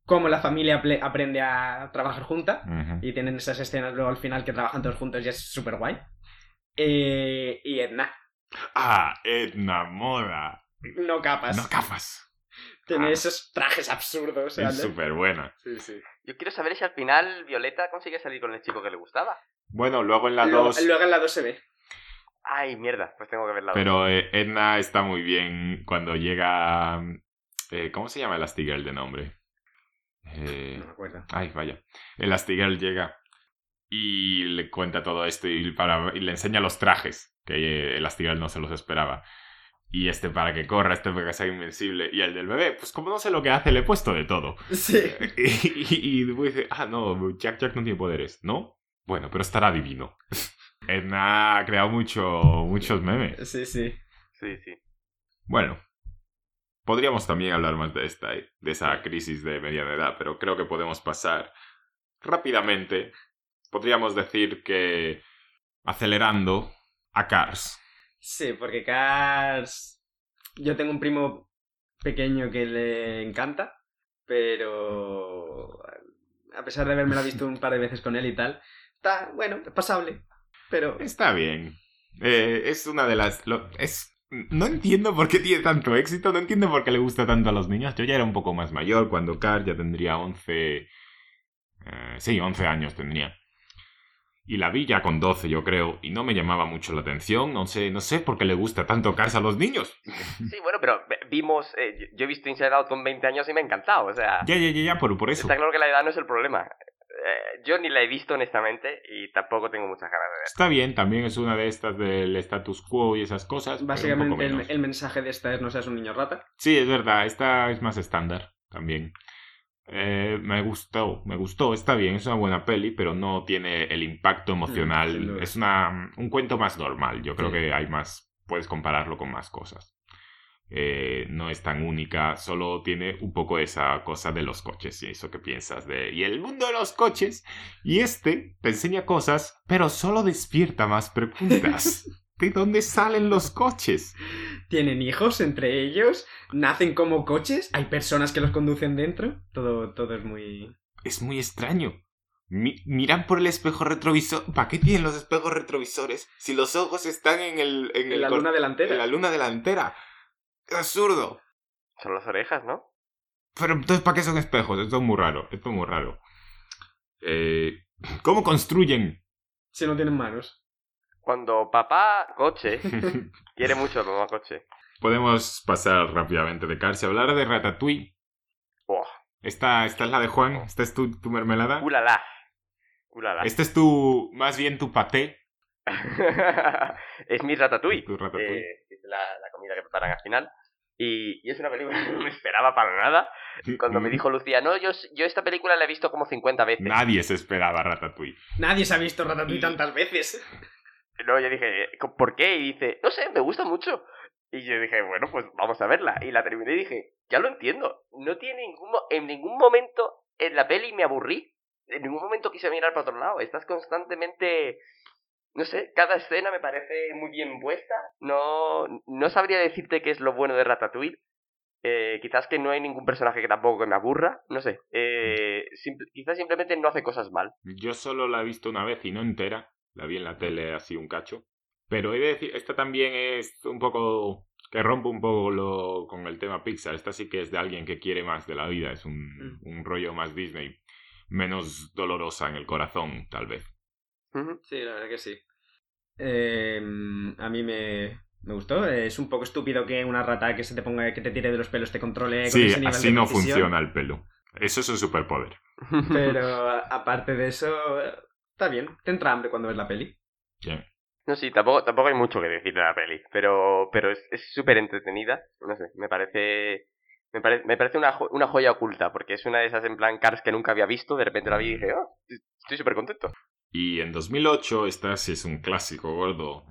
cómo la familia aprende a trabajar junta. Ujú. Y tienen esas escenas luego al final que trabajan todos juntos y es súper guay. Eh, y Edna, Ah, Edna Moda. no capas. No cafas. Tiene Ah. esos trajes absurdos. Es súper buena. Sí, sí. Yo quiero saber si al final Violeta consigue salir con el chico que le gustaba. Bueno, luego en la Luego, 2... luego en la 2 se ve. Ay, mierda, pues tengo que verla. Pero eh, Edna está muy bien cuando llega... eh, ¿Cómo se llama Elastigirl de nombre? Eh, No me acuerdo. Ay, vaya. Elastigirl llega y le cuenta todo esto y, para, y le enseña los trajes, que eh, Elastigirl no se los esperaba. Y este para que corra, este para que sea invencible. Y el del bebé, pues como no sé lo que hace, le he puesto de todo. Sí. Y, y, después dice, ah, no, Jack Jack no tiene poderes, ¿no? Bueno, pero estará divino. Edna ha creado mucho, muchos memes. Sí, sí. Sí, sí. Bueno, podríamos también hablar más de esta, de esa crisis de mediana edad, pero creo que podemos pasar rápidamente. Podríamos decir que acelerando a Cars. Sí, porque Cars. Yo tengo un primo pequeño que le encanta, pero. A pesar de haberme visto un par de veces con él y tal, está, bueno, pasable. Pero. Está bien. Eh, es una de las... lo- es... No entiendo por qué tiene tanto éxito, no entiendo por qué le gusta tanto a los niños. Yo ya era un poco más mayor cuando Cars ya tendría 11... eh, sí, 11 años tendría. Y la vi ya con 12, yo creo, y no me llamaba mucho la atención. No sé, no sé por qué le gusta tanto Cars a los niños. Sí, bueno, pero vimos. eh, yo- yo he visto Inside Out con 20 años y me ha encantado. O sea, Ya, ya, ya, ya, por, por eso. está claro que la edad no es el problema. Eh, yo ni la he visto, honestamente, y tampoco tengo muchas ganas de ver. Está bien, también es una de estas del status quo y esas cosas. Básicamente el, el mensaje de esta es no seas un niño rata. Sí, es verdad, esta es más estándar también. Eh, me gustó, me gustó, está bien, es una buena peli, pero no tiene el impacto emocional. duda. es una, un cuento más normal. Yo creo Sí. que hay más, puedes compararlo con más cosas. Eh, no es tan única, solo tiene un poco esa cosa de los coches y eso que piensas de... Y el mundo de los coches. Y este te enseña cosas, pero solo despierta más preguntas. ¿De dónde salen los coches? Tienen hijos entre ellos, nacen como coches, hay personas que los conducen dentro. Todo, todo es muy. Es muy extraño. Mi- miran por el espejo retrovisor. ¿Para qué tienen los espejos retrovisores si los ojos están en el en, En el la luna delantera. en la luna delantera? Es absurdo. Son las orejas, ¿no? Pero entonces, ¿para qué son espejos? Esto es muy raro. Esto es muy raro. Eh, ¿Cómo construyen? Si no tienen manos. Cuando papá coche, quiere mucho a mamá coche. Podemos pasar rápidamente de Cars y hablar de Ratatouille. Buah, Esta, esta es la de Juan. Esta es tu, tu mermelada. ulala. Ulala. Este es tu, más bien tu paté. es mi ratatouille. Tu ratatouille. eh, es la, la comida que preparan al final. Y, y es una película que no me esperaba para nada. Cuando me dijo Lucía, no, yo, yo esta película la he visto como 50 veces. Nadie se esperaba Ratatouille. Nadie se ha visto Ratatouille Y- tantas veces. No, yo dije, ¿por qué? Y dice, no sé, me gusta mucho. Y yo dije, bueno, pues vamos a verla. Y la terminé y dije, ya lo entiendo. No tiene ningún... mo- En ningún momento en la peli me aburrí. En ningún momento quise mirar para otro lado. Estás constantemente... No sé, cada escena me parece muy bien puesta. No, no sabría decirte qué es lo bueno de Ratatouille. Eh, quizás que no hay ningún personaje que tampoco me aburra. No sé. Eh, simple- quizás simplemente no hace cosas mal. Yo solo la he visto una vez y no entera. La vi en la tele así un cacho. Pero he de decir, esta también es un poco... que rompe un poco lo, con el tema Pixar. Esta sí que es de alguien que quiere más de la vida. Es un, Mm. un rollo más Disney. Menos dolorosa en el corazón, tal vez. Sí, la verdad que sí. Eh, a mí me, me gustó. Es un poco estúpido que una rata que se te ponga, que te tire de los pelos te controle con Sí, ese nivel así de no precisión. funciona el pelo. Eso es un superpoder. Pero aparte de eso, está bien. Te entra hambre cuando ves la peli. Bien. No, sí, tampoco, tampoco hay mucho que decir de la peli, pero, pero es es súper entretenida. No sé, me parece. Me, pare- me parece una, jo- una joya oculta, porque es una de esas en plan Cars que nunca había visto. De repente la vi y dije, oh, estoy súper contento. Y en 2008, esta sí es un clásico gordo.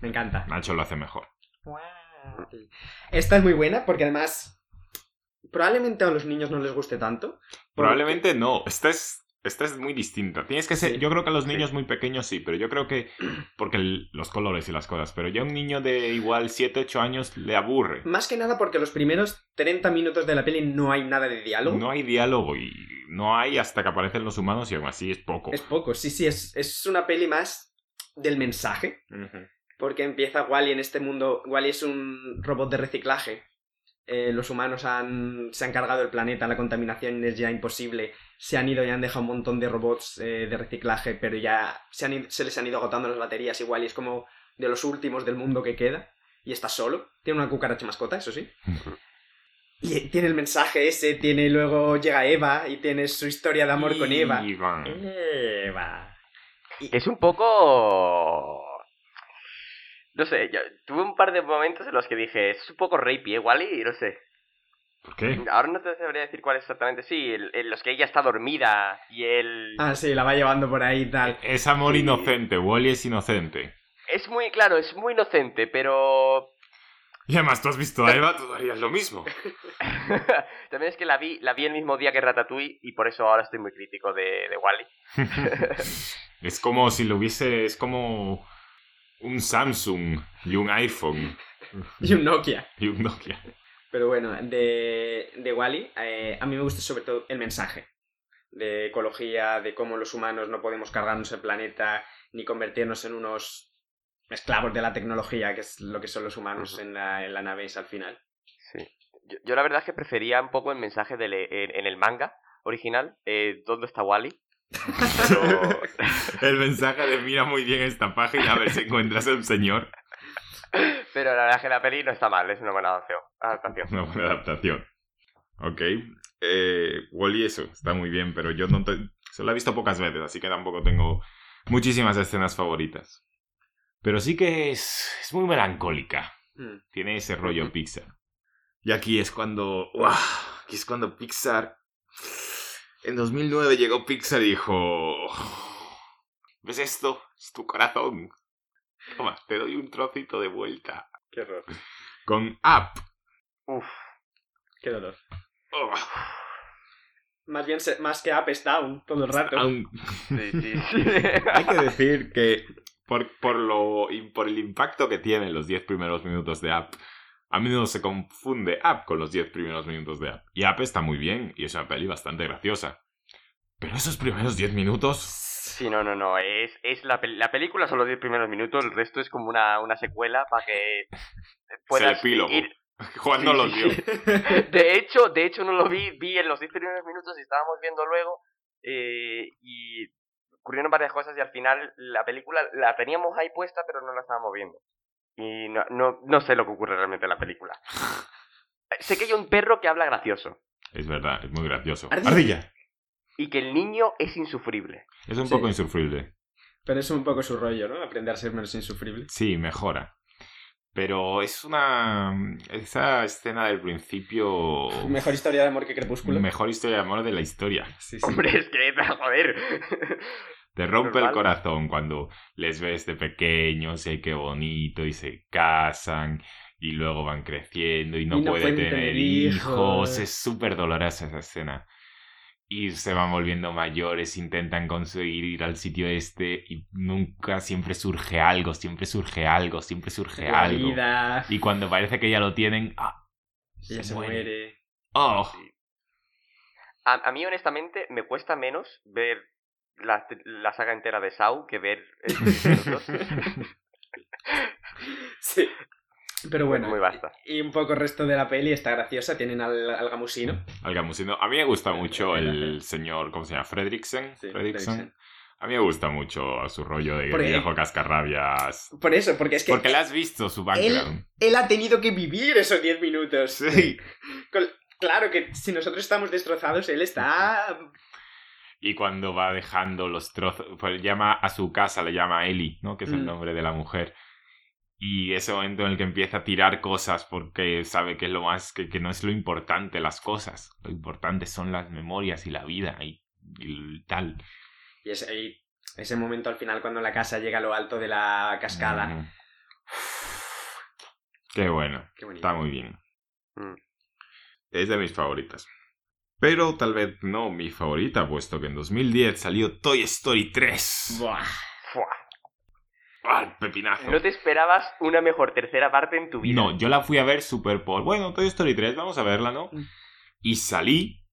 Me encanta. Nacho lo hace mejor. Wall-E. Esta es muy buena porque además probablemente a los niños no les guste tanto. Probablemente no. Esta es, esta es muy distinta. Tienes que ser. Sí. Yo creo que a los Sí. niños muy pequeños sí, pero yo creo que. Porque el- los colores y las cosas. Pero ya un niño de igual 7, 8 años le aburre. Más que nada porque los primeros 30 minutos de la peli no hay nada de diálogo. No hay diálogo y no hay hasta que aparecen los humanos y aún así es poco. Es poco, sí, sí, es, es una peli más del mensaje. Porque empieza Wally en este mundo. Wally es un robot de reciclaje. Eh, los humanos han, se han cargado el planeta, la contaminación es ya imposible. Se han ido y han dejado un montón de robots eh, de reciclaje, pero ya se, han ido- se les han ido agotando las baterías. Y Wally es como de los últimos del mundo que queda. Y está solo. Tiene una cucaracha mascota, eso sí. Y tiene el mensaje ese, tiene luego llega Eva y tiene su historia de amor con Eva. Eva. Es un poco. No sé, yo tuve un par de momentos en los que dije, es un poco rapey, ¿eh, Wally? No sé. ¿Por qué? Ahora no te sabría decir cuál es exactamente. Sí, el- en los que ella está dormida y él. Ah, sí, la va llevando por ahí y tal. Es amor inocente. Wally es inocente. Es muy, claro, es muy inocente, pero. Y además tú has visto a Eva, tú harías lo mismo. También es que la vi, la vi el mismo día que Ratatouille y por eso ahora estoy muy crítico de, de Wally. es como si lo hubiese. Es como un Samsung y un iPhone Y un Nokia. y un Nokia. Pero bueno, de, de Wally, a mí me gusta sobre todo el mensaje de ecología, de cómo los humanos no podemos cargarnos el planeta ni convertirnos en unos esclavos de la tecnología, que es lo que son los humanos en, la, en la nave al final. Sí. Yo, yo la verdad es que prefería un poco el mensaje del, en, en el manga original, eh, ¿dónde está Wally? El mensaje de mira muy bien esta página a ver si encuentras el señor. Pero la verdad es que la peli no está mal, es una buena adaptación. adaptación. Una buena adaptación. Ok. Eh, Wally, eso, está muy bien, pero yo no te... se la he visto pocas veces, así que tampoco tengo muchísimas escenas favoritas. Pero sí que es, es muy melancólica. Mm. Tiene ese rollo. Pixar. Y aquí es cuando... ¡Uah! Aquí es cuando Pixar... En 2009 llegó Pixar y dijo... ¿Ves esto? Es tu corazón. Toma, te doy un trocito de vuelta. Qué horror. Con Up. Uf. Qué dolor. Oh, Más bien, más que up es down todo el rato. Sí, sí. Hay que decir que por, por, lo, y por el impacto que tienen los 10 primeros minutos de App, a menudo se confunde App con los 10 primeros minutos de App. Y App está muy bien y es una peli bastante graciosa. Pero esos primeros 10 minutos... Sí, no, no, no. Es, es la, la película son los 10 primeros minutos, el resto es como una, una secuela para que puedas ir. Juan no Sí, los vio. De hecho, de hecho no lo vi, vi en los 10 primeros minutos y estábamos viendo luego eh, y ocurrieron varias cosas y al final la película la teníamos ahí puesta pero no la estábamos viendo. Y no, no, no sé lo que ocurre realmente en la película. Sé que hay un perro que habla gracioso Es verdad, es muy gracioso. Ardilla. Ardilla. y que el niño es insufrible. Es un Sí. poco insufrible. Pero es un poco su rollo, ¿no? Aprender a ser menos insufrible. Sí, mejora. Pero es una... Esa escena del principio... Mejor historia de amor que Crepúsculo. Mejor historia de amor de la historia. Sí, sí. Hombre, es que, joder. Te rompe el corazón cuando les ves de pequeños y qué bonito y se casan y luego van creciendo y no, Y no pueden tener tener hijos. hijos. Es súper dolorosa esa escena. Y se van volviendo mayores, intentan conseguir ir al sitio este y nunca, siempre surge algo, siempre surge algo, siempre surge La algo. vida. Y cuando parece que ya lo tienen, ¡ah! Se muere. ¡Oh! A, a mí, honestamente, me cuesta menos ver la, la saga entera de Saw que ver esos 10 minutos. Sí. Pero bueno. Muy basta. Y un poco el resto de la peli está graciosa. Tienen al, al gamusino. Al gamusino. A mí me gusta mucho el señor, ¿cómo se llama? Fredricksen. Sí. A mí me gusta mucho su rollo de Porque- viejo cascarrabias. Por eso, porque es que Porque le has visto su background. él ha tenido que vivir esos 10 minutos. Sí. Con- Claro que si nosotros estamos destrozados, él está. Y cuando va dejando los trozos, pues llama a su casa, le llama Eli, ¿no? Que es el Mm. nombre de la mujer. Y ese momento en el que empieza a tirar cosas porque sabe que es lo más, que, que no es lo importante las cosas. Lo importante son las memorias y la vida y, y tal. Y ese, y ese momento al final, cuando la casa llega a lo alto de la cascada. Mm. Qué bueno. Qué. Está muy bien. Mm. Es de mis favoritas. Pero tal vez no mi favorita, puesto que en 2010 salió Toy Story 3. Buah. ¡Ah, pepinazo! No te esperabas una mejor tercera parte en tu vida. No, yo la fui a ver super por... Bueno, Toy Story 3, vamos a verla, ¿no? Mm. Y salí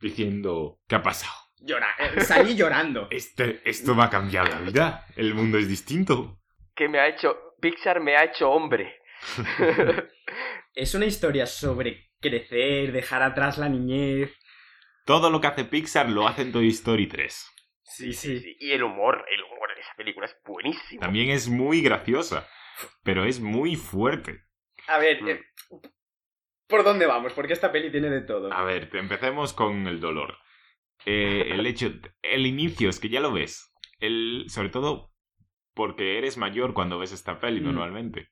diciendo... ¿Qué ha pasado? Llora- eh, salí llorando. Este, esto va a cambiar la vida. El mundo es distinto. Que me ha hecho. Pixar me ha hecho hombre. Es una historia sobre crecer, dejar atrás la niñez. Todo lo que hace Pixar lo hace en Toy Story 3. Sí, sí. Sí, Y el humor, el humor de esa película es buenísimo. También es muy graciosa, pero es muy fuerte. A ver, Mm. eh, ¿por dónde vamos? Porque esta peli tiene de todo. A ver, empecemos con el dolor. Eh, el hecho, el inicio, es que ya lo ves. El, sobre todo porque eres mayor cuando ves esta peli Mm. normalmente.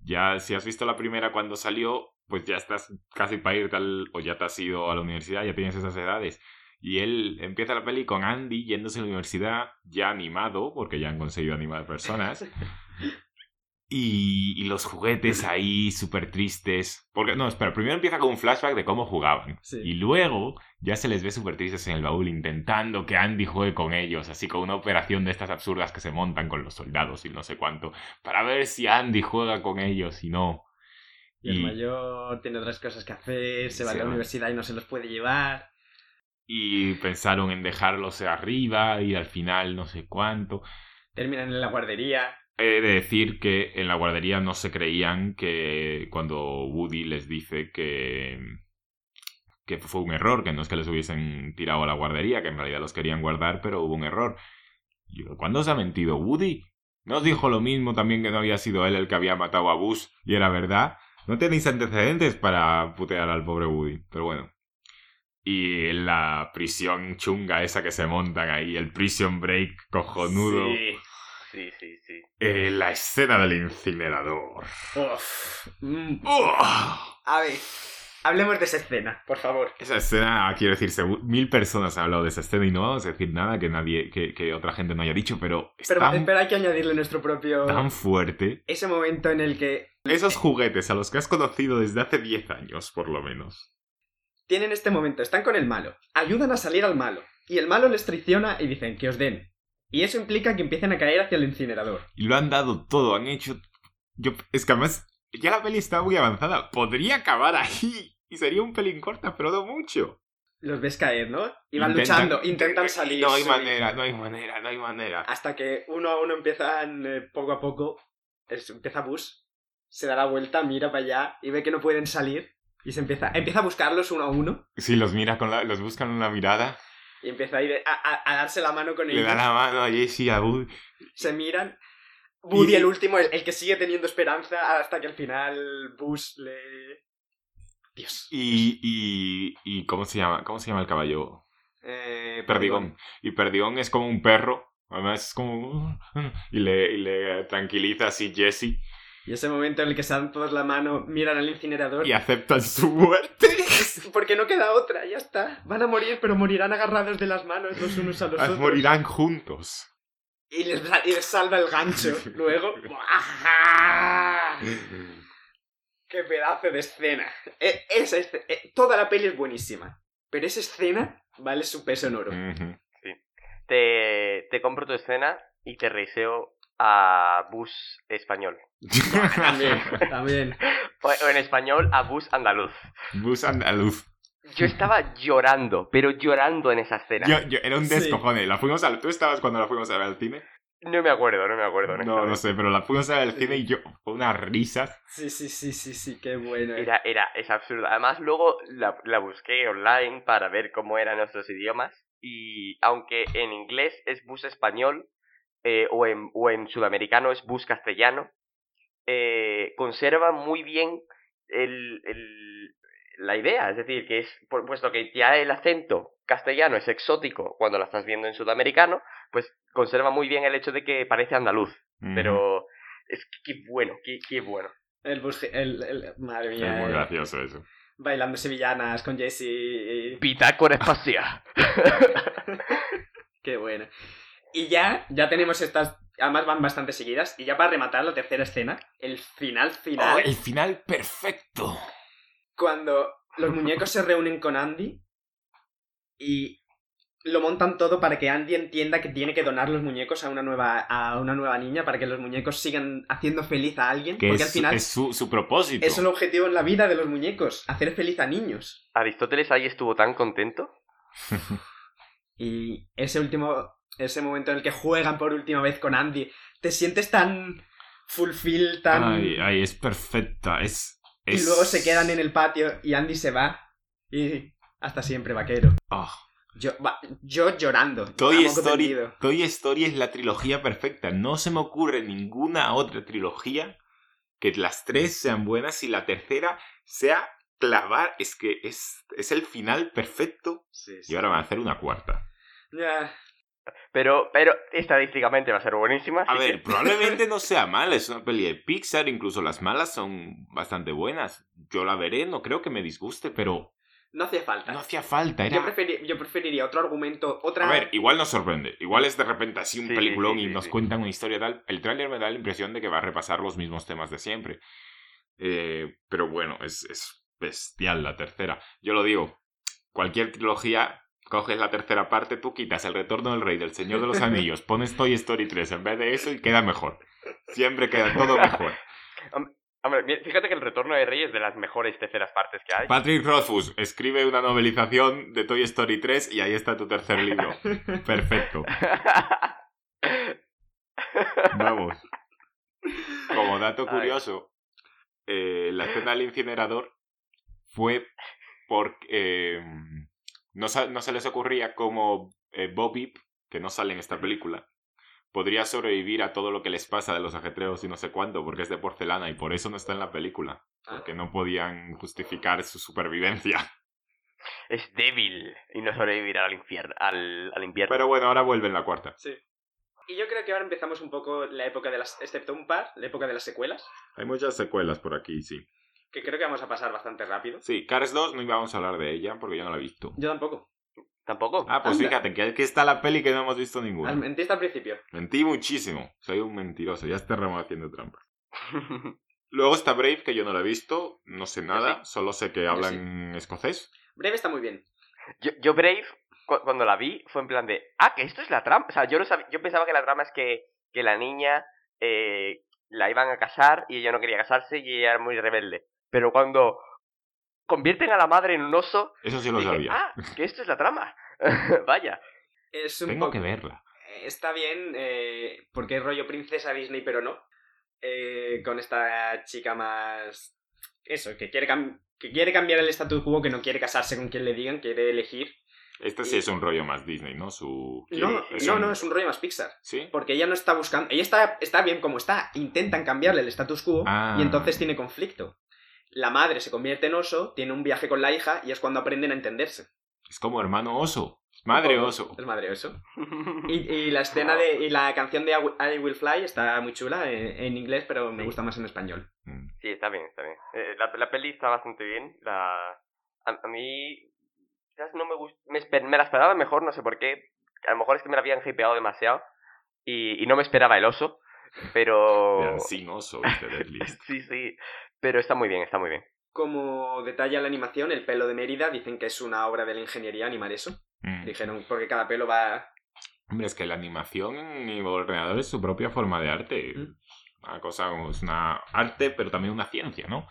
Ya si has visto la primera cuando salió, pues ya estás casi para ir tal, o ya te has ido a la universidad, ya tienes esas edades. Y él empieza la peli con Andy yéndose a la universidad, ya animado, porque ya han conseguido animar personas. Y, y los juguetes ahí súper tristes. Porque, no, espera, primero empieza con un flashback de cómo jugaban. Sí. Y luego ya se les ve súper tristes en el baúl intentando que Andy juegue con ellos, así con una operación de estas absurdas que se montan con los soldados y no sé cuánto, para ver si Andy juega con ellos y no. Y el y- mayor tiene otras cosas que hacer, se va a la universidad y no se los puede llevar. Y pensaron en dejarlos arriba y al final no sé cuánto. Terminan en la guardería. He de decir que en la guardería no se creían que cuando Woody les dice que que fue un error, que no es que les hubiesen tirado a la guardería, que en realidad los querían guardar, pero hubo un error. ¿cuándo os ha mentido Woody? ¿No os dijo lo mismo también que no había sido él el que había matado a Bush y era verdad? No tenéis antecedentes para putear al pobre Woody, pero bueno. Y la prisión chunga esa que se montan ahí, el prison break cojonudo. Sí, sí, sí. Eh, la escena del incinerador. Uf. Mm. ¡Oh! A ver, hablemos de esa escena, por favor. Esa escena, quiero decir, mil personas han hablado de esa escena y no vamos a decir nada que nadie, que, que otra gente no haya dicho, pero es Pero, tan, pero hay que añadirle nuestro propio... tan fuerte. Ese momento en el que Esos juguetes a los que has conocido desde hace 10 años, por lo menos. tienen este momento, están con el malo, ayudan a salir al malo, y el malo les traiciona y dicen que os den. Y eso implica que empiecen a caer hacia el incinerador. Y lo han dado todo, han hecho... Yo, es que además, ya la peli está muy avanzada. Podría acabar ahí. Y sería un pelín corta, pero no mucho. Los ves caer, ¿no? Y van Intentan- luchando, intentan salir. No hay manera, no hay manera, no hay manera. Hasta que uno a uno empiezan eh, poco a poco. es- empieza Bus, se da la vuelta, mira para allá y ve que no pueden salir. Y se empieza, empieza a buscarlos uno a uno. Sí, los mira con la, los buscan con la mirada. Y empieza a, ir a, a- a darse la mano con Le ellos. da la mano a Jesse, a Woody. Se miran. Woody, Y- el último, el, el que sigue teniendo esperanza hasta que al final Bus le. Dios. Y, y, y ¿cómo se llama? ¿Cómo se llama el caballo? Eh, Perdigón. Y Perdigón es como un perro. Además es como... Y le, y le tranquiliza así Jesse. Y ese momento en el que se dan todos la mano, miran al incinerador. Y aceptan su muerte. Porque no queda otra, ya está. Van a morir, pero morirán agarrados de las manos los unos a los otros. Morirán juntos. Y les, y les salva el gancho. Luego. ¡Ajá! ¡Qué pedazo de escena! Eh, esa esce- eh, toda la peli es buenísima. Pero esa escena vale su peso en oro. Ujú. Te, te compro tu escena y te reiseo a bus español. También, también. O, en español a bus andaluz. Bus andaluz. Yo estaba llorando, pero llorando en esa escena. Yo, yo, era un Sí. descojone. La fuimos a, ¿Tú estabas cuando la fuimos a ver al cine? No me acuerdo, no me acuerdo. No, no sé, pero la fuimos a ver al Sí. cine y yo... Fue unas risas. Sí, sí, sí, sí, sí, qué bueno. eh. Era, era, es absurdo. Además, luego la, la busqué online para ver cómo eran nuestros idiomas. Y aunque en inglés es bus español eh, o, en, o en sudamericano es bus castellano, eh, conserva muy bien el, el- la idea. Es decir, que es, puesto que ya el acento castellano es exótico cuando la estás viendo en sudamericano, pues conserva muy bien el hecho de que parece andaluz. Pero es que qué bueno, qué, qué bueno. El bus. El, el- madre Es mía. muy eh, gracioso eso. bailando sevillanas con Jesse. y- Bitácora espacial. Qué bueno. Y ya, ya tenemos estas. Además van bastante seguidas. Y ya para rematar la tercera escena, el final final. Oh, el final perfecto. Cuando los muñecos se reúnen con Andy y lo montan todo para que Andy entienda que tiene que donar los muñecos a una nueva, a una nueva niña para que los muñecos sigan haciendo feliz a alguien. Que porque es, al final es su, su propósito. es un objetivo en la vida de los muñecos, hacer feliz a niños. Aristóteles ahí estuvo tan contento. Y ese último, ese momento en el que juegan por última vez con Andy, te sientes tan fulfill, tan... Ay, ay, es perfecta. Es, y luego se quedan en el patio y Andy se va. Y hasta siempre, vaquero. Ah, Yo, va- yo llorando. Toy Story. Toy Story es la trilogía perfecta. No se me ocurre ninguna otra trilogía que las tres sean buenas y la tercera sea clavar. Es que es, es el final perfecto. Sí, sí. Y ahora van a hacer una cuarta. Ya. Pero, pero estadísticamente va a ser buenísima. A ver, que- probablemente no sea mala. Es una peli de Pixar. Incluso las malas son bastante buenas. Yo la veré, no creo que me disguste, pero No hacía falta. no hacía falta. Era... yo, preferi- yo preferiría otro argumento, otra... A ver, igual nos sorprende. Igual es de repente así un Sí, peliculón sí, sí, y nos sí. cuentan una historia tal. El tráiler me da la impresión de que va a repasar los mismos temas de siempre. Eh, pero bueno, es, es bestial la tercera. Yo lo digo, cualquier trilogía, coges la tercera parte, tú quitas El Retorno del Rey, del Señor de los Anillos, pones Toy Story 3 en vez de eso y queda mejor. Siempre queda todo mejor. Hombre, fíjate que el retorno de Rey es de las mejores terceras partes que hay. Patrick Rothfuss escribe una novelización de Toy Story 3 y ahí está tu tercer libro. Perfecto. Vamos. Como dato curioso, eh, la escena del incinerador fue porque eh, no, no se les ocurría cómo eh, Bobby, que no sale en esta película, podría sobrevivir a todo lo que les pasa de los ajetreos y no sé cuánto, porque es de porcelana y por eso no está en la película, porque no podían justificar su supervivencia. es débil y no sobrevivirá al infierno. Al, al invierno. Pero bueno, ahora vuelve en la cuarta. Sí. Y yo creo que ahora empezamos un poco la época de las, excepto un par, la época de las secuelas, Hay muchas secuelas por aquí, sí. Que creo que vamos a pasar bastante rápido. Sí, Cars 2 no íbamos a hablar de ella porque yo no la he visto. Yo tampoco. ¿Tampoco? Ah, pues Anda. fíjate que aquí está la peli que no hemos visto ninguna. Mentiste al principio. Mentí muchísimo. Soy un mentiroso. Ya estaremos haciendo trampas. Luego está Brave, que yo no la he visto. No sé nada. Solo sé que habla sí. en escocés. Breve está muy bien. yo, yo Brave, cu- cuando la vi, fue en plan de, ah, que esto es la trama. O sea, yo, no sab- yo pensaba que la trama es que, que la niña eh, la iban a casar y ella no quería casarse y ella era muy rebelde. Pero cuando convierten a la madre en un oso, Eso sí lo dije, sabía. ah, que esto es la trama. Vaya. Es un Tengo poco- que verla. Está bien, eh, porque es rollo princesa Disney, pero no. Eh, con esta chica más... Eso, que quiere, cam- que quiere cambiar el statu quo, que no quiere casarse con quien le digan, quiere elegir. Este sí Y- es un rollo más Disney, ¿no? Su... No, es no, un- no, es un rollo más Pixar. ¿Sí? Porque ella no está buscando... Ella está, está bien como está. Intentan cambiarle el status quo Ah. y entonces tiene conflicto. La madre se convierte en oso, tiene un viaje con la hija y es cuando aprenden a entenderse. Es como hermano oso. Madre oso. Es madre oso. Y, y la escena de. Y la canción de I Will- Fly está muy chula en, en inglés, pero me Sí. gusta más en español. Mm. Sí, está bien, está bien. Eh, la, la peli está bastante bien. La... A, a mí quizás no me gusta... Me, esper- me la esperaba mejor, no sé por qué. A lo mejor es que me la habían hypeado demasiado y, y no me esperaba el oso, pero... Sin oso, este sí, sí. Pero está muy bien, está muy bien. Como detalla la animación, el pelo de Mérida dicen que es una obra de la ingeniería animar eso. Mm. Dijeron, porque cada pelo va. Hombre, es que la animación en el ordenador es su propia forma de arte. Mm. Una cosa como es una arte, pero también una ciencia, ¿no?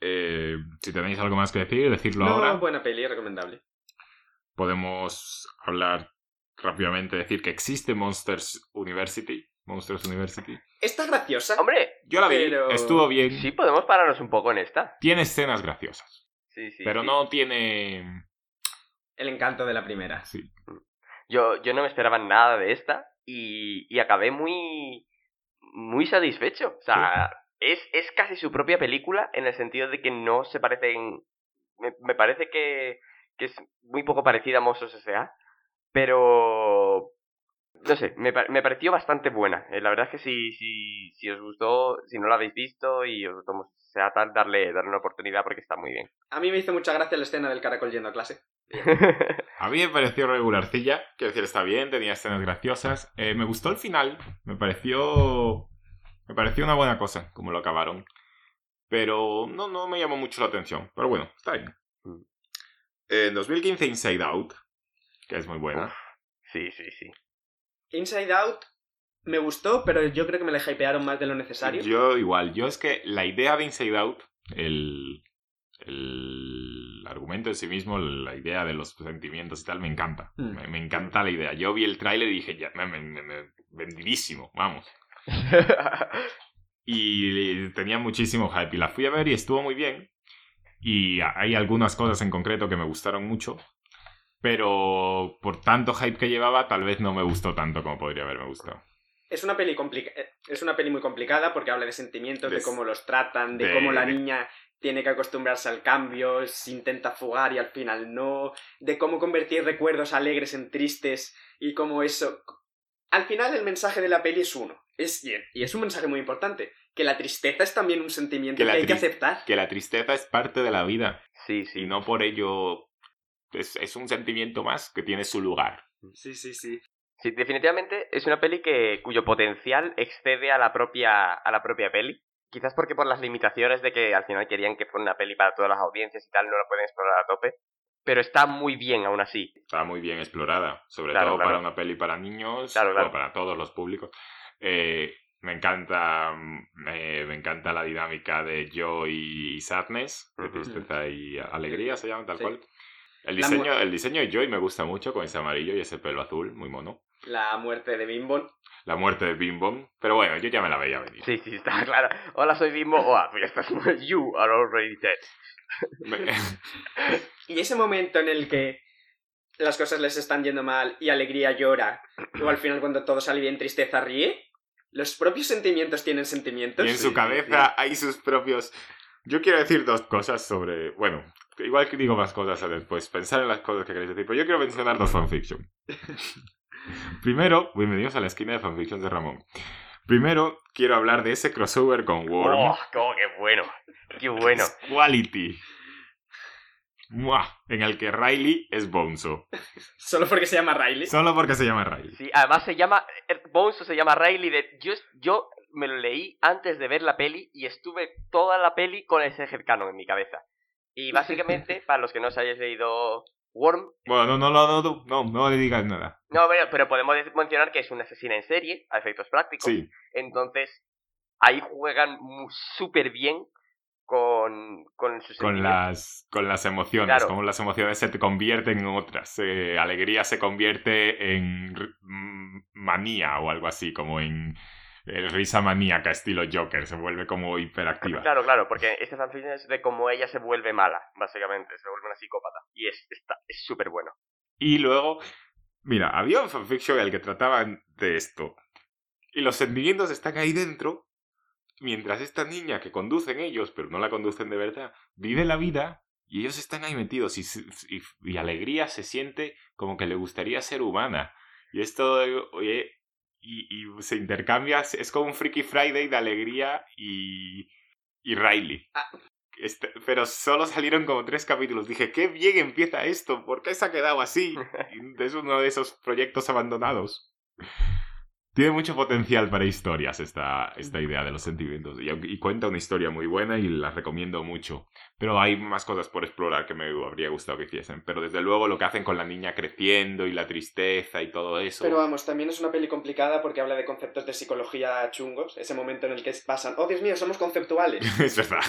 Eh, si tenéis algo más que decir, decirlo No, ahora. buena peli, recomendable. Podemos hablar rápidamente, decir que existe Monsters University. Monsters University. Está graciosa. Hombre, Yo la vi, Pero- estuvo bien. sí podemos pararnos un poco en esta. Tiene escenas graciosas, Sí, sí. pero sí. no tiene... El encanto de la primera. Sí. Yo, yo no me esperaba nada de esta y, y acabé muy, muy satisfecho. O sea, es, es casi su propia película en el sentido de que no se parecen... Me, me parece que, que es muy poco parecida a Monsters S.A., pero... No sé, me, me pareció bastante buena. Eh, la verdad es que si, si, si os gustó, si no la habéis visto y os gustó S.A. tal, darle, darle una oportunidad porque está muy bien. A mí me hizo mucha gracia la escena del caracol yendo a clase. A mí me pareció regularcilla, quiero decir, está bien, tenía escenas graciosas. Eh, me gustó el final, me pareció. Me pareció una buena cosa, como lo acabaron. Pero no, no me llamó mucho la atención. Pero bueno, está bien. Mm. En 2015, Inside Out, que es muy buena. Uf. sí, sí, sí. Inside Out me gustó, pero yo creo que me la hypearon más de lo necesario. Yo igual, yo es que la idea de Inside Out, el, el argumento en sí mismo, la idea de los sentimientos y tal, me encanta. Mm. Me, me encanta la idea. Yo vi el tráiler y dije, ya, me, me- me- me- vendidísimo, vamos. Y tenía muchísimo hype y la fui a ver y estuvo muy bien. Y hay algunas cosas en concreto que me gustaron mucho. Pero por tanto hype que llevaba, tal vez no me gustó tanto como podría haberme gustado. Es una peli complica- eh, es una peli muy complicada porque habla de sentimientos, de cómo los tratan, de, de- cómo la niña tiene que acostumbrarse al cambio, se intenta fugar y al final no, de cómo convertir recuerdos alegres en tristes y cómo eso... Al final el mensaje de la peli es uno, es y y es un mensaje muy importante, que la tristeza es también un sentimiento Que que, la hay que aceptar. Que la tristeza es parte de la vida sí, sí. y no por ello es, es un sentimiento más que tiene su lugar. Sí, sí, sí. Sí, definitivamente es una peli que, cuyo potencial excede a la propia a la propia peli. Quizás porque por las limitaciones de que al final querían que fuera una peli para todas las audiencias y tal, no la pueden explorar a tope. Pero está muy bien aún así. Está muy bien explorada, sobre Claro, todo claro. para una peli para niños, Claro, claro. o para todos los públicos. Eh, me encanta me, me encanta la dinámica de Joy y Sadness, de tristeza y alegría se llaman tal Sí. cual. El diseño, el diseño de Joy me gusta mucho con ese amarillo y ese pelo azul, muy mono. La muerte de Bimbon. La muerte de Bim Bom, pero bueno, yo ya me la veía venir. Sí, sí, está claro. Hola, soy Bimbo. Ya estás. You are already dead. Y ese momento en el que las cosas les están yendo mal y alegría llora, o al final cuando todo sale bien, tristeza ríe, los propios sentimientos tienen sentimientos. y en Sí, su sí, cabeza hay sus propios... Yo quiero decir dos cosas sobre... Bueno, igual que digo más cosas después, pensar en las cosas que queréis decir, pero yo quiero mencionar dos fanfiction. Primero, bienvenidos a la esquina de fanfictions de Ramón. Primero, quiero hablar de ese crossover con Worm. ¡Oh, cómo qué bueno! ¡Qué bueno! Quality. Muah, en el que Riley es Bonzo. Solo porque se llama Riley. Solo porque se llama Riley. Sí, además se llama. Bonzo se llama Riley. De, yo, yo me lo leí antes de ver la peli y estuve toda la peli con ese headcanon en mi cabeza. Y básicamente, para los que no os hayáis leído Worm. Bueno, no, no, no, no, no, le digas nada. No, pero, pero podemos mencionar que es una asesina en serie, a efectos prácticos. Sí. Entonces, ahí juegan súper bien con, con sus con las, con las emociones, Claro. como las emociones se te convierten en otras. Eh, alegría se convierte en manía o algo así, como en eh, risa maníaca estilo Joker, se vuelve como hiperactiva. Claro, claro, porque este fanfiction es de cómo ella se vuelve mala, básicamente, se vuelve una psicópata. Y es está- es súper bueno. Y luego, mira, había un fanfiction en el que trataban de esto. Y los sentimientos están ahí dentro, mientras esta niña que conducen ellos, pero no la conducen de verdad, vive la vida y ellos están ahí metidos y, y, y alegría se siente como que le gustaría ser humana. Y esto, oye, y, y se intercambia, es como un Freaky Friday de alegría y, y Riley. Ah. Este- pero solo salieron como tres capítulos. Dije, qué bien empieza esto, ¿por qué se ha quedado así? Es uno de esos proyectos abandonados. Tiene mucho potencial para historias esta, esta idea de los sentimientos. Y, y cuenta una historia muy buena y la recomiendo mucho. Pero hay más cosas por explorar que me habría gustado que hiciesen. Pero desde luego lo que hacen con la niña creciendo y la tristeza y todo eso. Pero vamos, también es una peli complicada porque habla de conceptos de psicología chungos. Ese momento en el que pasan, oh Dios mío, somos conceptuales. es verdad.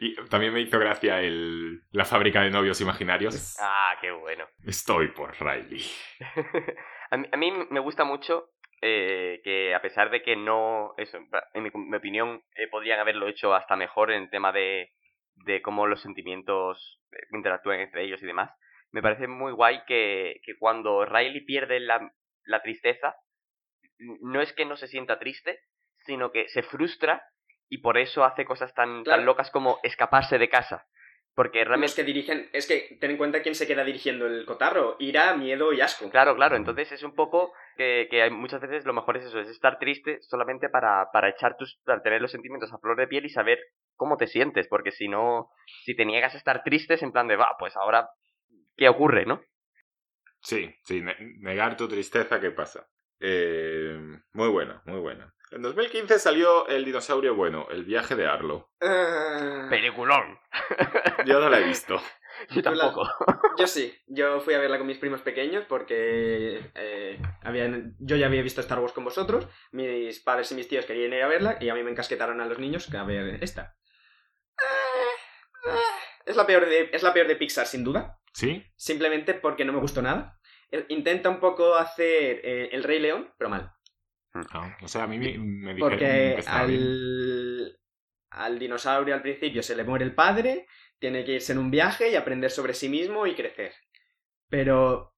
Y también me hizo gracia el, la fábrica de novios imaginarios. Ah, qué bueno. Estoy por Riley. a, mí, a mí me gusta mucho eh, que a pesar de que no, eso, en mi, mi opinión, eh, podrían haberlo hecho hasta mejor en el tema de, de cómo los sentimientos eh, interactúan entre ellos y demás, me parece muy guay que, que cuando Riley pierde la, la tristeza, no es que no se sienta triste, sino que se frustra y por eso hace cosas tan, Claro. tan locas como escaparse de casa. Porque realmente... que dirigen, es que ten en cuenta quién se queda dirigiendo el cotarro. Ira, miedo y asco. Claro, claro, entonces es un poco que, que hay muchas veces lo mejor es eso, es estar triste solamente para, para echar tus, para tener los sentimientos a flor de piel y saber cómo te sientes, porque si no, si te niegas a estar triste es en plan de, va, pues ahora, ¿qué ocurre, no? Sí, sí, ne- negar tu tristeza, ¿qué pasa? Eh, muy bueno, muy bueno. En 2015 salió El dinosaurio bueno, El viaje de Arlo. Ah, Peliculón. Yo no la he visto. Yo tampoco. Yo sí, yo fui a verla con mis primos pequeños porque eh, habían, yo ya había visto Star Wars con vosotros, mis padres y mis tíos querían ir a verla y a mí me encasquetaron a los niños que a ver esta. Eh, eh, Es la peor de, es la peor de Pixar, sin duda, ¿Sí? simplemente porque no me gustó nada. Intenta un poco hacer eh, El Rey León, pero mal. O sea, a mí me, me dijeron Porque que estaba bien. al, al dinosaurio al principio se le muere el padre, tiene que irse en un viaje y aprender sobre sí mismo y crecer. Pero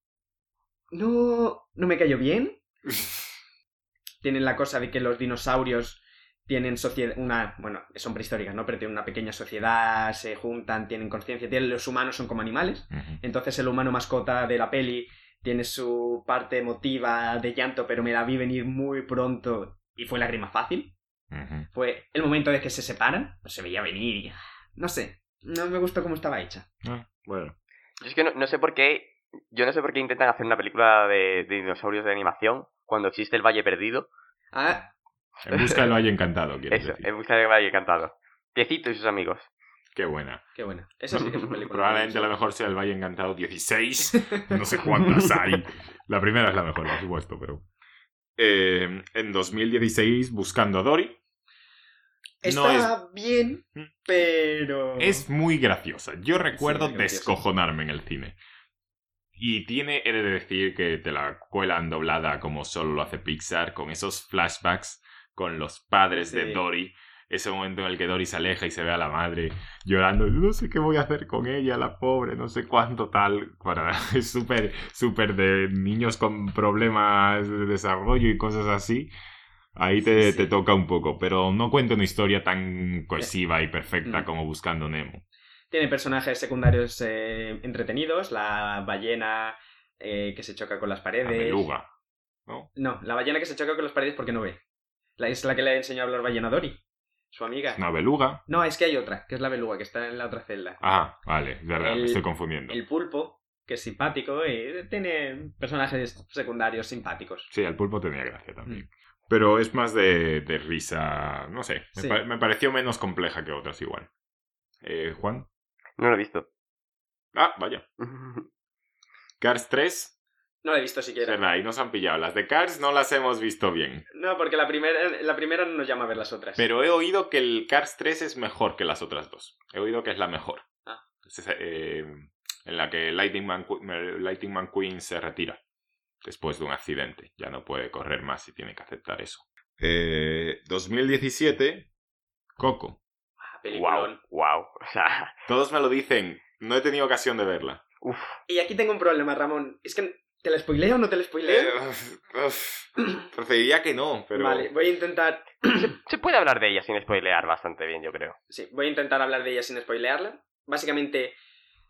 no, no me cayó bien. Tienen la cosa de que los dinosaurios tienen sociedad, una, bueno, son prehistóricas, ¿no? Pero tienen una pequeña sociedad, se juntan, tienen conciencia, tienen- los humanos son como animales. Entonces el humano mascota de la peli tiene su parte emotiva de llanto, pero me la vi venir muy pronto y fue la rima fácil. Fue el momento de que se separan, pues se veía venir y... No sé, no me gustó cómo estaba hecha. Ah, bueno. Yo es que no, no sé por qué, yo no sé por qué intentan hacer una película de, de dinosaurios de animación cuando existe el Valle Perdido. Ah, En busca del Valle Encantado, quiero Eso, decir. en busca del Valle Encantado. Piecito y sus amigos. Qué buena. qué buena. Esa sí que es una película. Probablemente la mejor sea el Valle Encantado 16. No sé cuántas hay. La primera es la mejor, por supuesto, pero... Eh, en 2016, Buscando a Dory. Está No es- bien, pero... Es muy graciosa. Yo recuerdo descojonarme en el cine. Y tiene, he de decir, que te la cuelan doblada como solo lo hace Pixar, con esos flashbacks con los padres de. Dory. Ese momento en el que Dory se aleja y se ve a la madre llorando. No sé qué voy a hacer con ella, la pobre, no sé cuánto tal. Para, es súper, súper de niños con problemas de desarrollo y cosas así. Ahí te, Sí, te toca un poco, pero no cuenta una historia tan cohesiva y perfecta Mm. como Buscando Nemo. Tiene personajes secundarios eh, entretenidos, la ballena eh, que se choca con las La paredes. beluga. ¿no? No, la ballena que se choca con las paredes porque no ve. La, es la que le enseñó a hablar ballena Dory, su amiga. Una beluga. No, es que hay otra, que es la beluga, que está en la otra celda. Ah, vale, es verdad, me El- estoy confundiendo. El pulpo, que es simpático, y tiene personajes secundarios simpáticos. Sí, el pulpo tenía gracia también. Mm. Pero es más de, de risa, no sé, me, Sí. pa- me pareció menos compleja que otras igual. Eh, Juan. No lo he visto. Ah, vaya. Cars 3, No la he visto es siquiera. verdad, y nos han pillado. Las de Cars no las hemos visto bien. No, porque la primera, la primera no nos llama a ver las otras. Pero he oído que el Cars 3 es mejor que las otras dos. He oído que es la mejor. Ah. Es esa, eh, en la que Lightning, Man, Lightning McQueen se retira después de un accidente. Ya no puede correr más y tiene que aceptar eso. Eh, 2017, Coco. Ah, wow, peliculón. wow. Todos me lo dicen. No he tenido ocasión de verla. Y aquí tengo un problema, Ramón. Es que, ¿te la spoileo o no te la spoileo? Eh, que no, pero... Vale, voy a intentar... Se puede hablar de ella sin spoilear bastante bien, yo creo. Sí, voy a intentar hablar de ella sin spoilearla. Básicamente,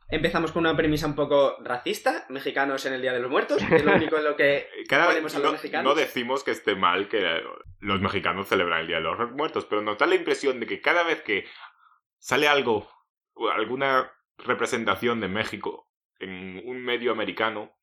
empezamos con una premisa un poco racista. Mexicanos en el Día de los Muertos. Es lo único en lo que... Cada ponemos a los no, mexicanos. no decimos que esté mal que los mexicanos celebran el Día de los Muertos, pero nos da la impresión de que cada vez que sale algo, alguna representación de México en un medio americano,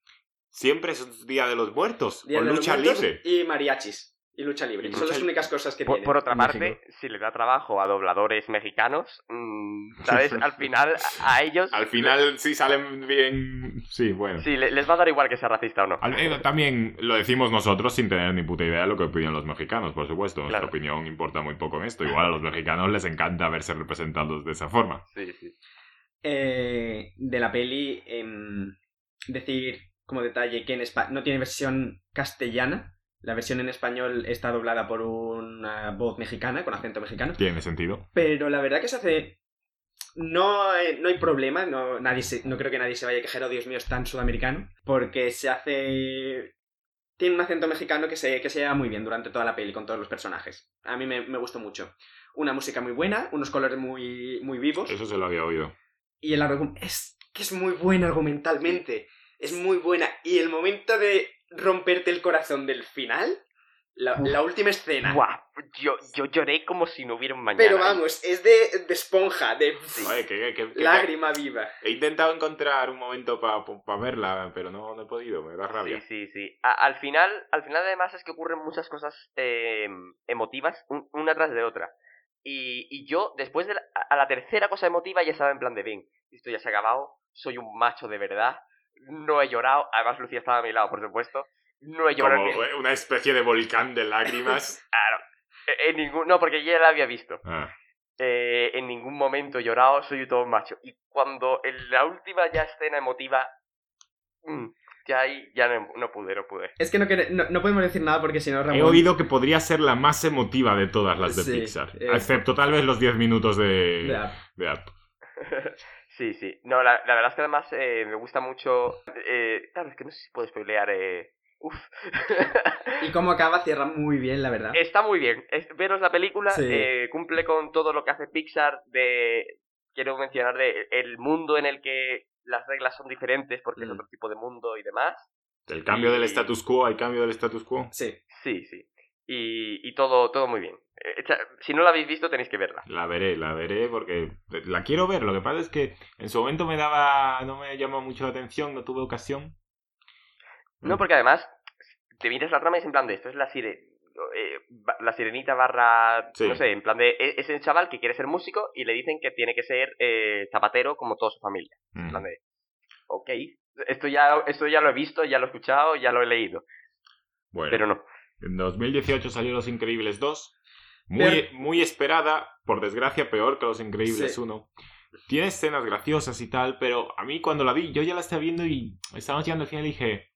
siempre es Día de los Muertos Día o de los lucha Muertos libre. Y mariachis. Y lucha libre. Y Son las únicas cosas que Por, tiene. por otra parte, México. si le da trabajo a dobladores mexicanos, mm, ¿sabes? Al final, a, ellos. Al final sí salen bien... Sí, bueno. Sí, le- les va a dar igual que sea racista o no. Al- eh, También lo decimos nosotros sin tener ni puta idea de lo que opinan los mexicanos, por supuesto. Nuestra Claro. opinión importa muy poco en esto. Igual a los mexicanos les encanta verse representados de esa forma. Sí, sí. eh, de la peli em, decir como detalle que en Espa- no tiene versión castellana. La versión en español está doblada por una voz mexicana, con acento mexicano. Tiene sentido. Pero la verdad que se hace... No, hay- no hay problema, no, nadie se- no creo que nadie se vaya a quejar, oh Dios mío, es tan sudamericano, porque se hace... Tiene un acento mexicano que se, que se lleva muy bien durante toda la peli con todos los personajes. A mí me, me gustó mucho. Una música muy buena, unos colores muy, muy vivos. Eso se lo había oído. Y el argumento es que es muy buena argumentalmente. Es muy buena. Y el momento de romperte el corazón del final, la, última escena. Guau, yo, yo lloré como si no hubiera un mañana. Pero vamos, es de, de esponja, de Oye, que, que- que- lágrima viva. He intentado encontrar un momento para verla, pero no, no he podido, me da rabia. Sí, sí, sí. A- al final, al final además es que ocurren muchas cosas eh, emotivas un- una tras de otra. Y, y yo, después de la, a la tercera cosa emotiva, ya estaba en plan de bien, esto ya se ha acabado, soy un macho de verdad, no he llorado, además Lucía estaba a mi lado, por supuesto, no he llorado. Como en- una especie de volcán de lágrimas. Claro, en- en ningún, no, porque ya la había visto. Ah, Eh, en ningún momento he llorado, soy todo macho. Y cuando en la última ya escena emotiva, mm, ya ahí ya no, no pude, no pude. Es que no, no, no podemos decir nada porque si no, Ramón... he oído que podría ser la más emotiva de todas las de Sí, Pixar. eh. Excepto tal vez los 10 minutos de, Ya. de Up. sí, sí. No, la, la verdad es que además eh, me gusta mucho. Eh, claro, es que no sé si puedo spoilear. Eh... Uf. Y cómo acaba, cierra muy bien, la verdad. Está muy bien. Es, veros la película, Sí. eh, cumple con todo lo que hace Pixar de. Quiero mencionar de el mundo en el que las reglas son diferentes porque es Mm. otro tipo de mundo y demás. El cambio del status quo, hay cambio del status quo. Sí. Sí, sí. Y, y todo, todo muy bien. Eh, echa- si no la habéis visto, tenéis que verla. La veré, la veré porque la quiero ver. Lo que pasa es que en su momento me daba, no me llamó mucho la atención, no tuve ocasión. No, porque además, te miras la trama y es en plan de esto, es la sire... eh, la sirenita barra, Sí. no sé, en plan de, e- es el chaval que quiere ser músico y le dicen que tiene que ser eh, zapatero como toda su familia. En Mm. plan de, ok, esto ya, esto ya lo he visto, ya lo he escuchado, ya lo he leído, Bueno, pero no. En 2018 salió Los Increíbles 2. Muy, Pero- muy esperada, por desgracia peor que Los Increíbles Sí. 1. Tiene escenas graciosas y tal, pero a mí cuando la vi, yo ya la estaba viendo y estábamos llegando al final y dije...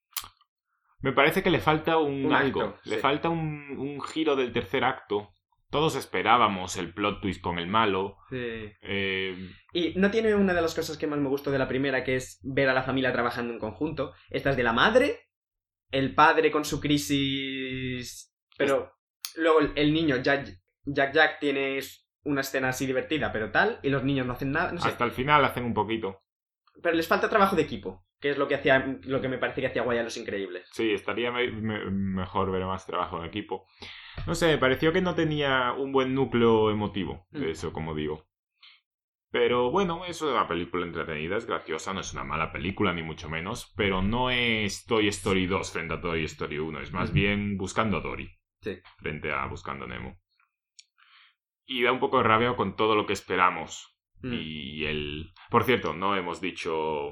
Me parece que le falta un, Un algo, acto, le sí. falta un, un giro del tercer acto. Todos esperábamos el plot twist con el malo. Sí. eh, Y no tiene una de las cosas que más me gustó de la primera, que es ver a la familia trabajando en conjunto. Esta es de la madre, el padre con su crisis... Pero luego el, niño, Jack, Jack Jack, tiene una escena así divertida, pero tal, y los niños no hacen nada, no sé. Hasta el final hacen un poquito. Pero les falta trabajo de equipo. que es lo que hacía lo que me parece que hacía guay a Los Increíbles. Sí, estaría me- me- mejor ver más trabajo en equipo. No sé, me pareció que no tenía un buen núcleo emotivo, Mm. eso como digo. Pero bueno, es una película entretenida, es graciosa, no es una mala película, ni mucho menos, pero no es Toy Story 2 frente a Toy Story 1, es más bien Buscando a Dory Sí. frente a Buscando a Nemo. Y da un poco de rabia con todo lo que esperamos. Mm. Y el... Por cierto, no hemos dicho...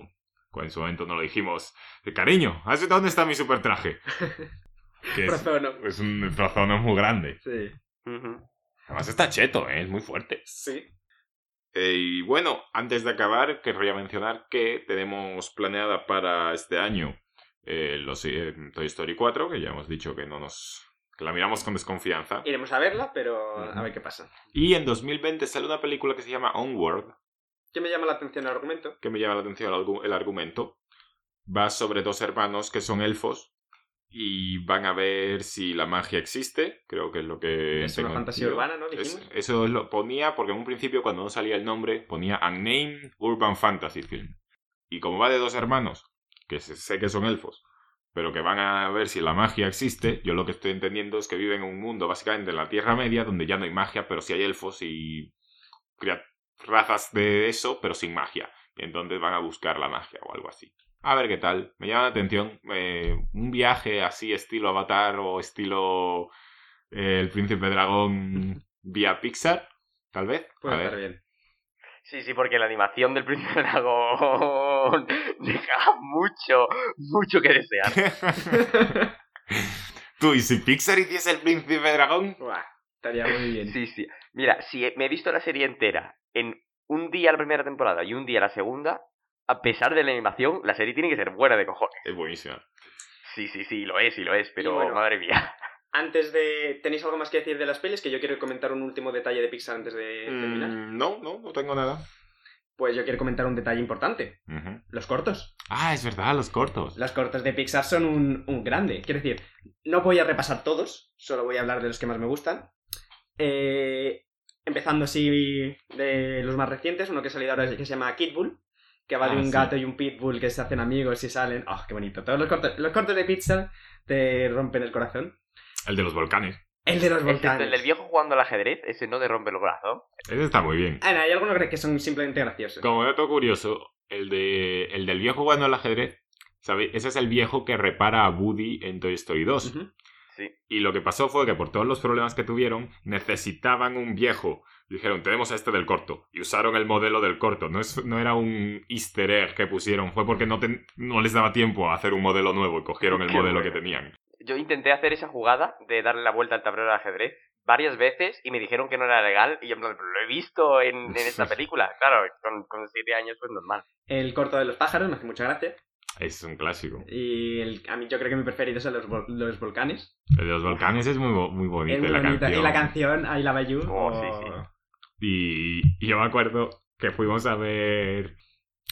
En su momento no lo dijimos. de, Cariño, ¿has- ¿dónde está mi super traje? Que es, es un trozono muy grande. Sí. Además está cheto, ¿eh? es muy fuerte. Sí. Eh, y bueno, antes de acabar, querría mencionar que tenemos planeada para este año eh, los, eh, Toy Story 4, que ya hemos dicho que no nos... que la miramos con desconfianza. Iremos a verla, pero a ver qué pasa. Y en 2020 sale una película que se llama Onward, ¿Qué me llama la atención el argumento? que me llama la atención el argumento. Va sobre dos hermanos que son elfos y van a ver si la magia existe, creo que es lo que... Es una fantasía urbana, ¿no? Es- eso es lo ponía porque en un principio cuando no salía el nombre ponía Unnamed Urban Fantasy Film. Y como va de dos hermanos, que sé- que son elfos, pero que van a ver si la magia existe, yo lo que estoy entendiendo es que viven en un mundo básicamente en la Tierra Media donde ya no hay magia, pero sí hay elfos y razas de eso, pero sin magia. Y entonces van a buscar la magia o algo así. A ver qué tal. Me llama la atención eh, un viaje así estilo Avatar o estilo eh, El Príncipe Dragón vía Pixar, tal vez. Puede a ver. estar bien. Sí, sí, porque la animación del Príncipe Dragón deja mucho, mucho que desear. Tú, ¿y si Pixar hiciese El Príncipe Dragón? Buah, estaría muy bien. Sí, sí. Mira, si me he visto la serie entera en un día la primera temporada y un día la segunda, a pesar de la animación, la serie tiene que ser buena de cojones. Es buenísima. Sí, sí, sí, lo es, sí lo es, pero bueno. madre mía. Antes de... ¿Tenéis algo más que decir de las pelis? Que yo quiero comentar un último detalle de Pixar antes de terminar. Mm, no, no, no tengo nada. Pues yo quiero comentar un detalle importante. Los cortos. Ah, es verdad, los cortos. Los cortos de Pixar son un, un grande. Quiero decir, no voy a repasar todos, solo voy a hablar de los que más me gustan. Eh, empezando así de los más recientes, uno que ha salido ahora que se llama Kid Bull, que va de Ah, un sí. gato y un pitbull que se hacen amigos y salen. ¡Oh, qué bonito! Todos los cortos, los cortos de Pixar te rompen el corazón. El de los volcanes. El de los Este, volcanes. el del viejo jugando al ajedrez, ese no te rompe los brazos. Ese está muy bien. Ah, no, hay algunos que son simplemente graciosos. Como dato curioso, el, de, el del viejo jugando al ajedrez, ¿sabéis? Ese es el viejo que repara a Woody en Toy Story 2. Ujú. Sí. Y lo que pasó fue que por todos los problemas que tuvieron, necesitaban un viejo. Dijeron, tenemos a este del corto. Y usaron el modelo del corto. No, es, no era un easter egg que pusieron, fue porque no, ten- no les daba tiempo a hacer un modelo nuevo y cogieron el Qué modelo bueno. que tenían. Yo intenté hacer esa jugada de darle la vuelta al tablero de ajedrez varias veces y me dijeron que no era legal y yo en plan, "Pero lo he visto en, en esta película. Claro, con, con siete años pues normal. El corto de los pájaros me hace mucha gracia. Es un clásico. Y el- a mí yo creo que mi preferido son los, vol- los volcanes. El de los volcanes es muy, bo- muy bonito. Es muy la canción. Y la canción, I Love You. Oh, sí, sí. Y, y yo me acuerdo que fuimos a ver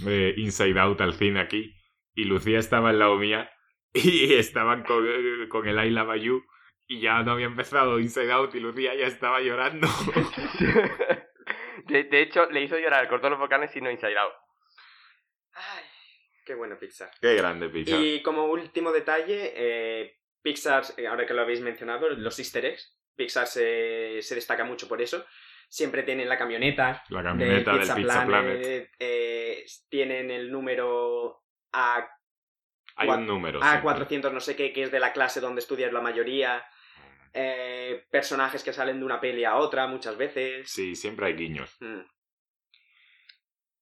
eh, Inside Out al cine aquí y Lucía estaba al lado mía y estaban con, con el I Love You y ya no había empezado Inside Out y Lucía ya estaba llorando. de, de hecho, le hizo llorar de los volcanes y no Inside Out. Ay, qué bueno Pixar. Qué grande, Pixar. Y como último detalle, eh, Pixar, eh, ahora que lo habéis mencionado, los easter eggs. Pixar se, se destaca mucho por eso. Siempre tienen la camioneta, La de camioneta del Pizza, Pizza Planet, Planet. eh, tienen el número A, Hay un número. A400 no sé qué, que es de la clase donde estudias la mayoría. Eh, personajes que salen de una peli a otra muchas veces. Sí, siempre hay guiños. Mm.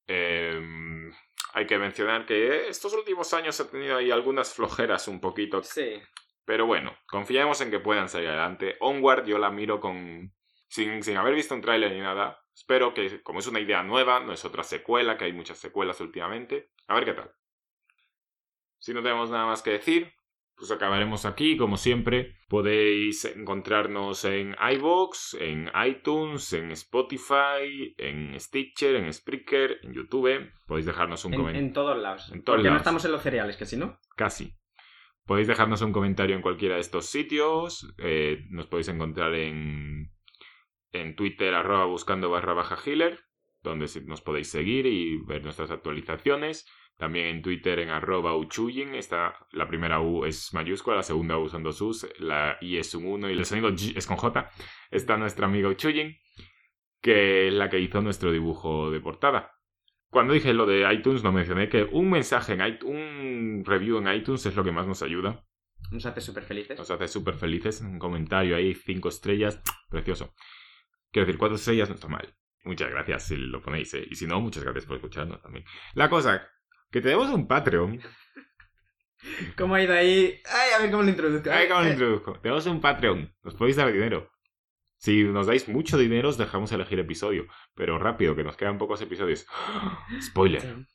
Eh, hay que mencionar que estos últimos años ha tenido ahí algunas flojeras un poquito Sí. Pero bueno, confiamos en que puedan salir adelante. Onward yo la miro con... Sin, sin haber visto un tráiler ni nada. Espero que, como es una idea nueva, no es otra secuela, que hay muchas secuelas últimamente. A ver qué tal. Si no tenemos nada más que decir, pues acabaremos aquí. Como siempre, podéis encontrarnos en iVoox, en iTunes, en Spotify, en Stitcher, en Spreaker, en YouTube. Podéis dejarnos un En, comentario. en todos lados. En todos Porque no lados. estamos en los cereales, que si no. Casi. Podéis dejarnos un comentario en cualquiera de estos sitios. eh, nos podéis encontrar en, en Twitter, arroba buscando barra baja healer, donde nos podéis seguir y ver nuestras actualizaciones. También en Twitter en arroba uchuyin. Está, la primera U es mayúscula, la segunda U son dos U's, la I es un 1 y el sonido G es con J. Está nuestra amiga Uchuyin, que es la que hizo nuestro dibujo de portada. Cuando dije lo de iTunes, no mencioné que un mensaje en iTunes, un review en iTunes es lo que más nos ayuda. Nos hace súper felices. Nos hace súper felices. Un comentario ahí, cinco estrellas, precioso. Quiero decir, cuatro estrellas no está mal. Muchas gracias si lo ponéis, ¿eh? Y si no, muchas gracias por escucharnos también. La cosa, que tenemos un Patreon. ¿Cómo ha ido ahí? Ay, a ver cómo lo introduzco. Ay, ¿cómo lo introduzco? Tenemos un Patreon. Nos podéis dar dinero. Si nos dais mucho dinero, os dejamos elegir episodio. Pero rápido, que nos quedan pocos episodios. Spoiler.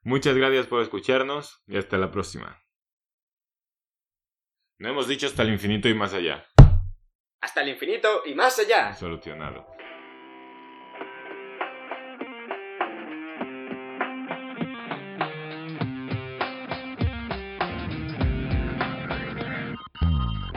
Muchas gracias por escucharnos y hasta la próxima. No hemos dicho hasta el infinito y más allá. Hasta el infinito y más allá. Solucionado.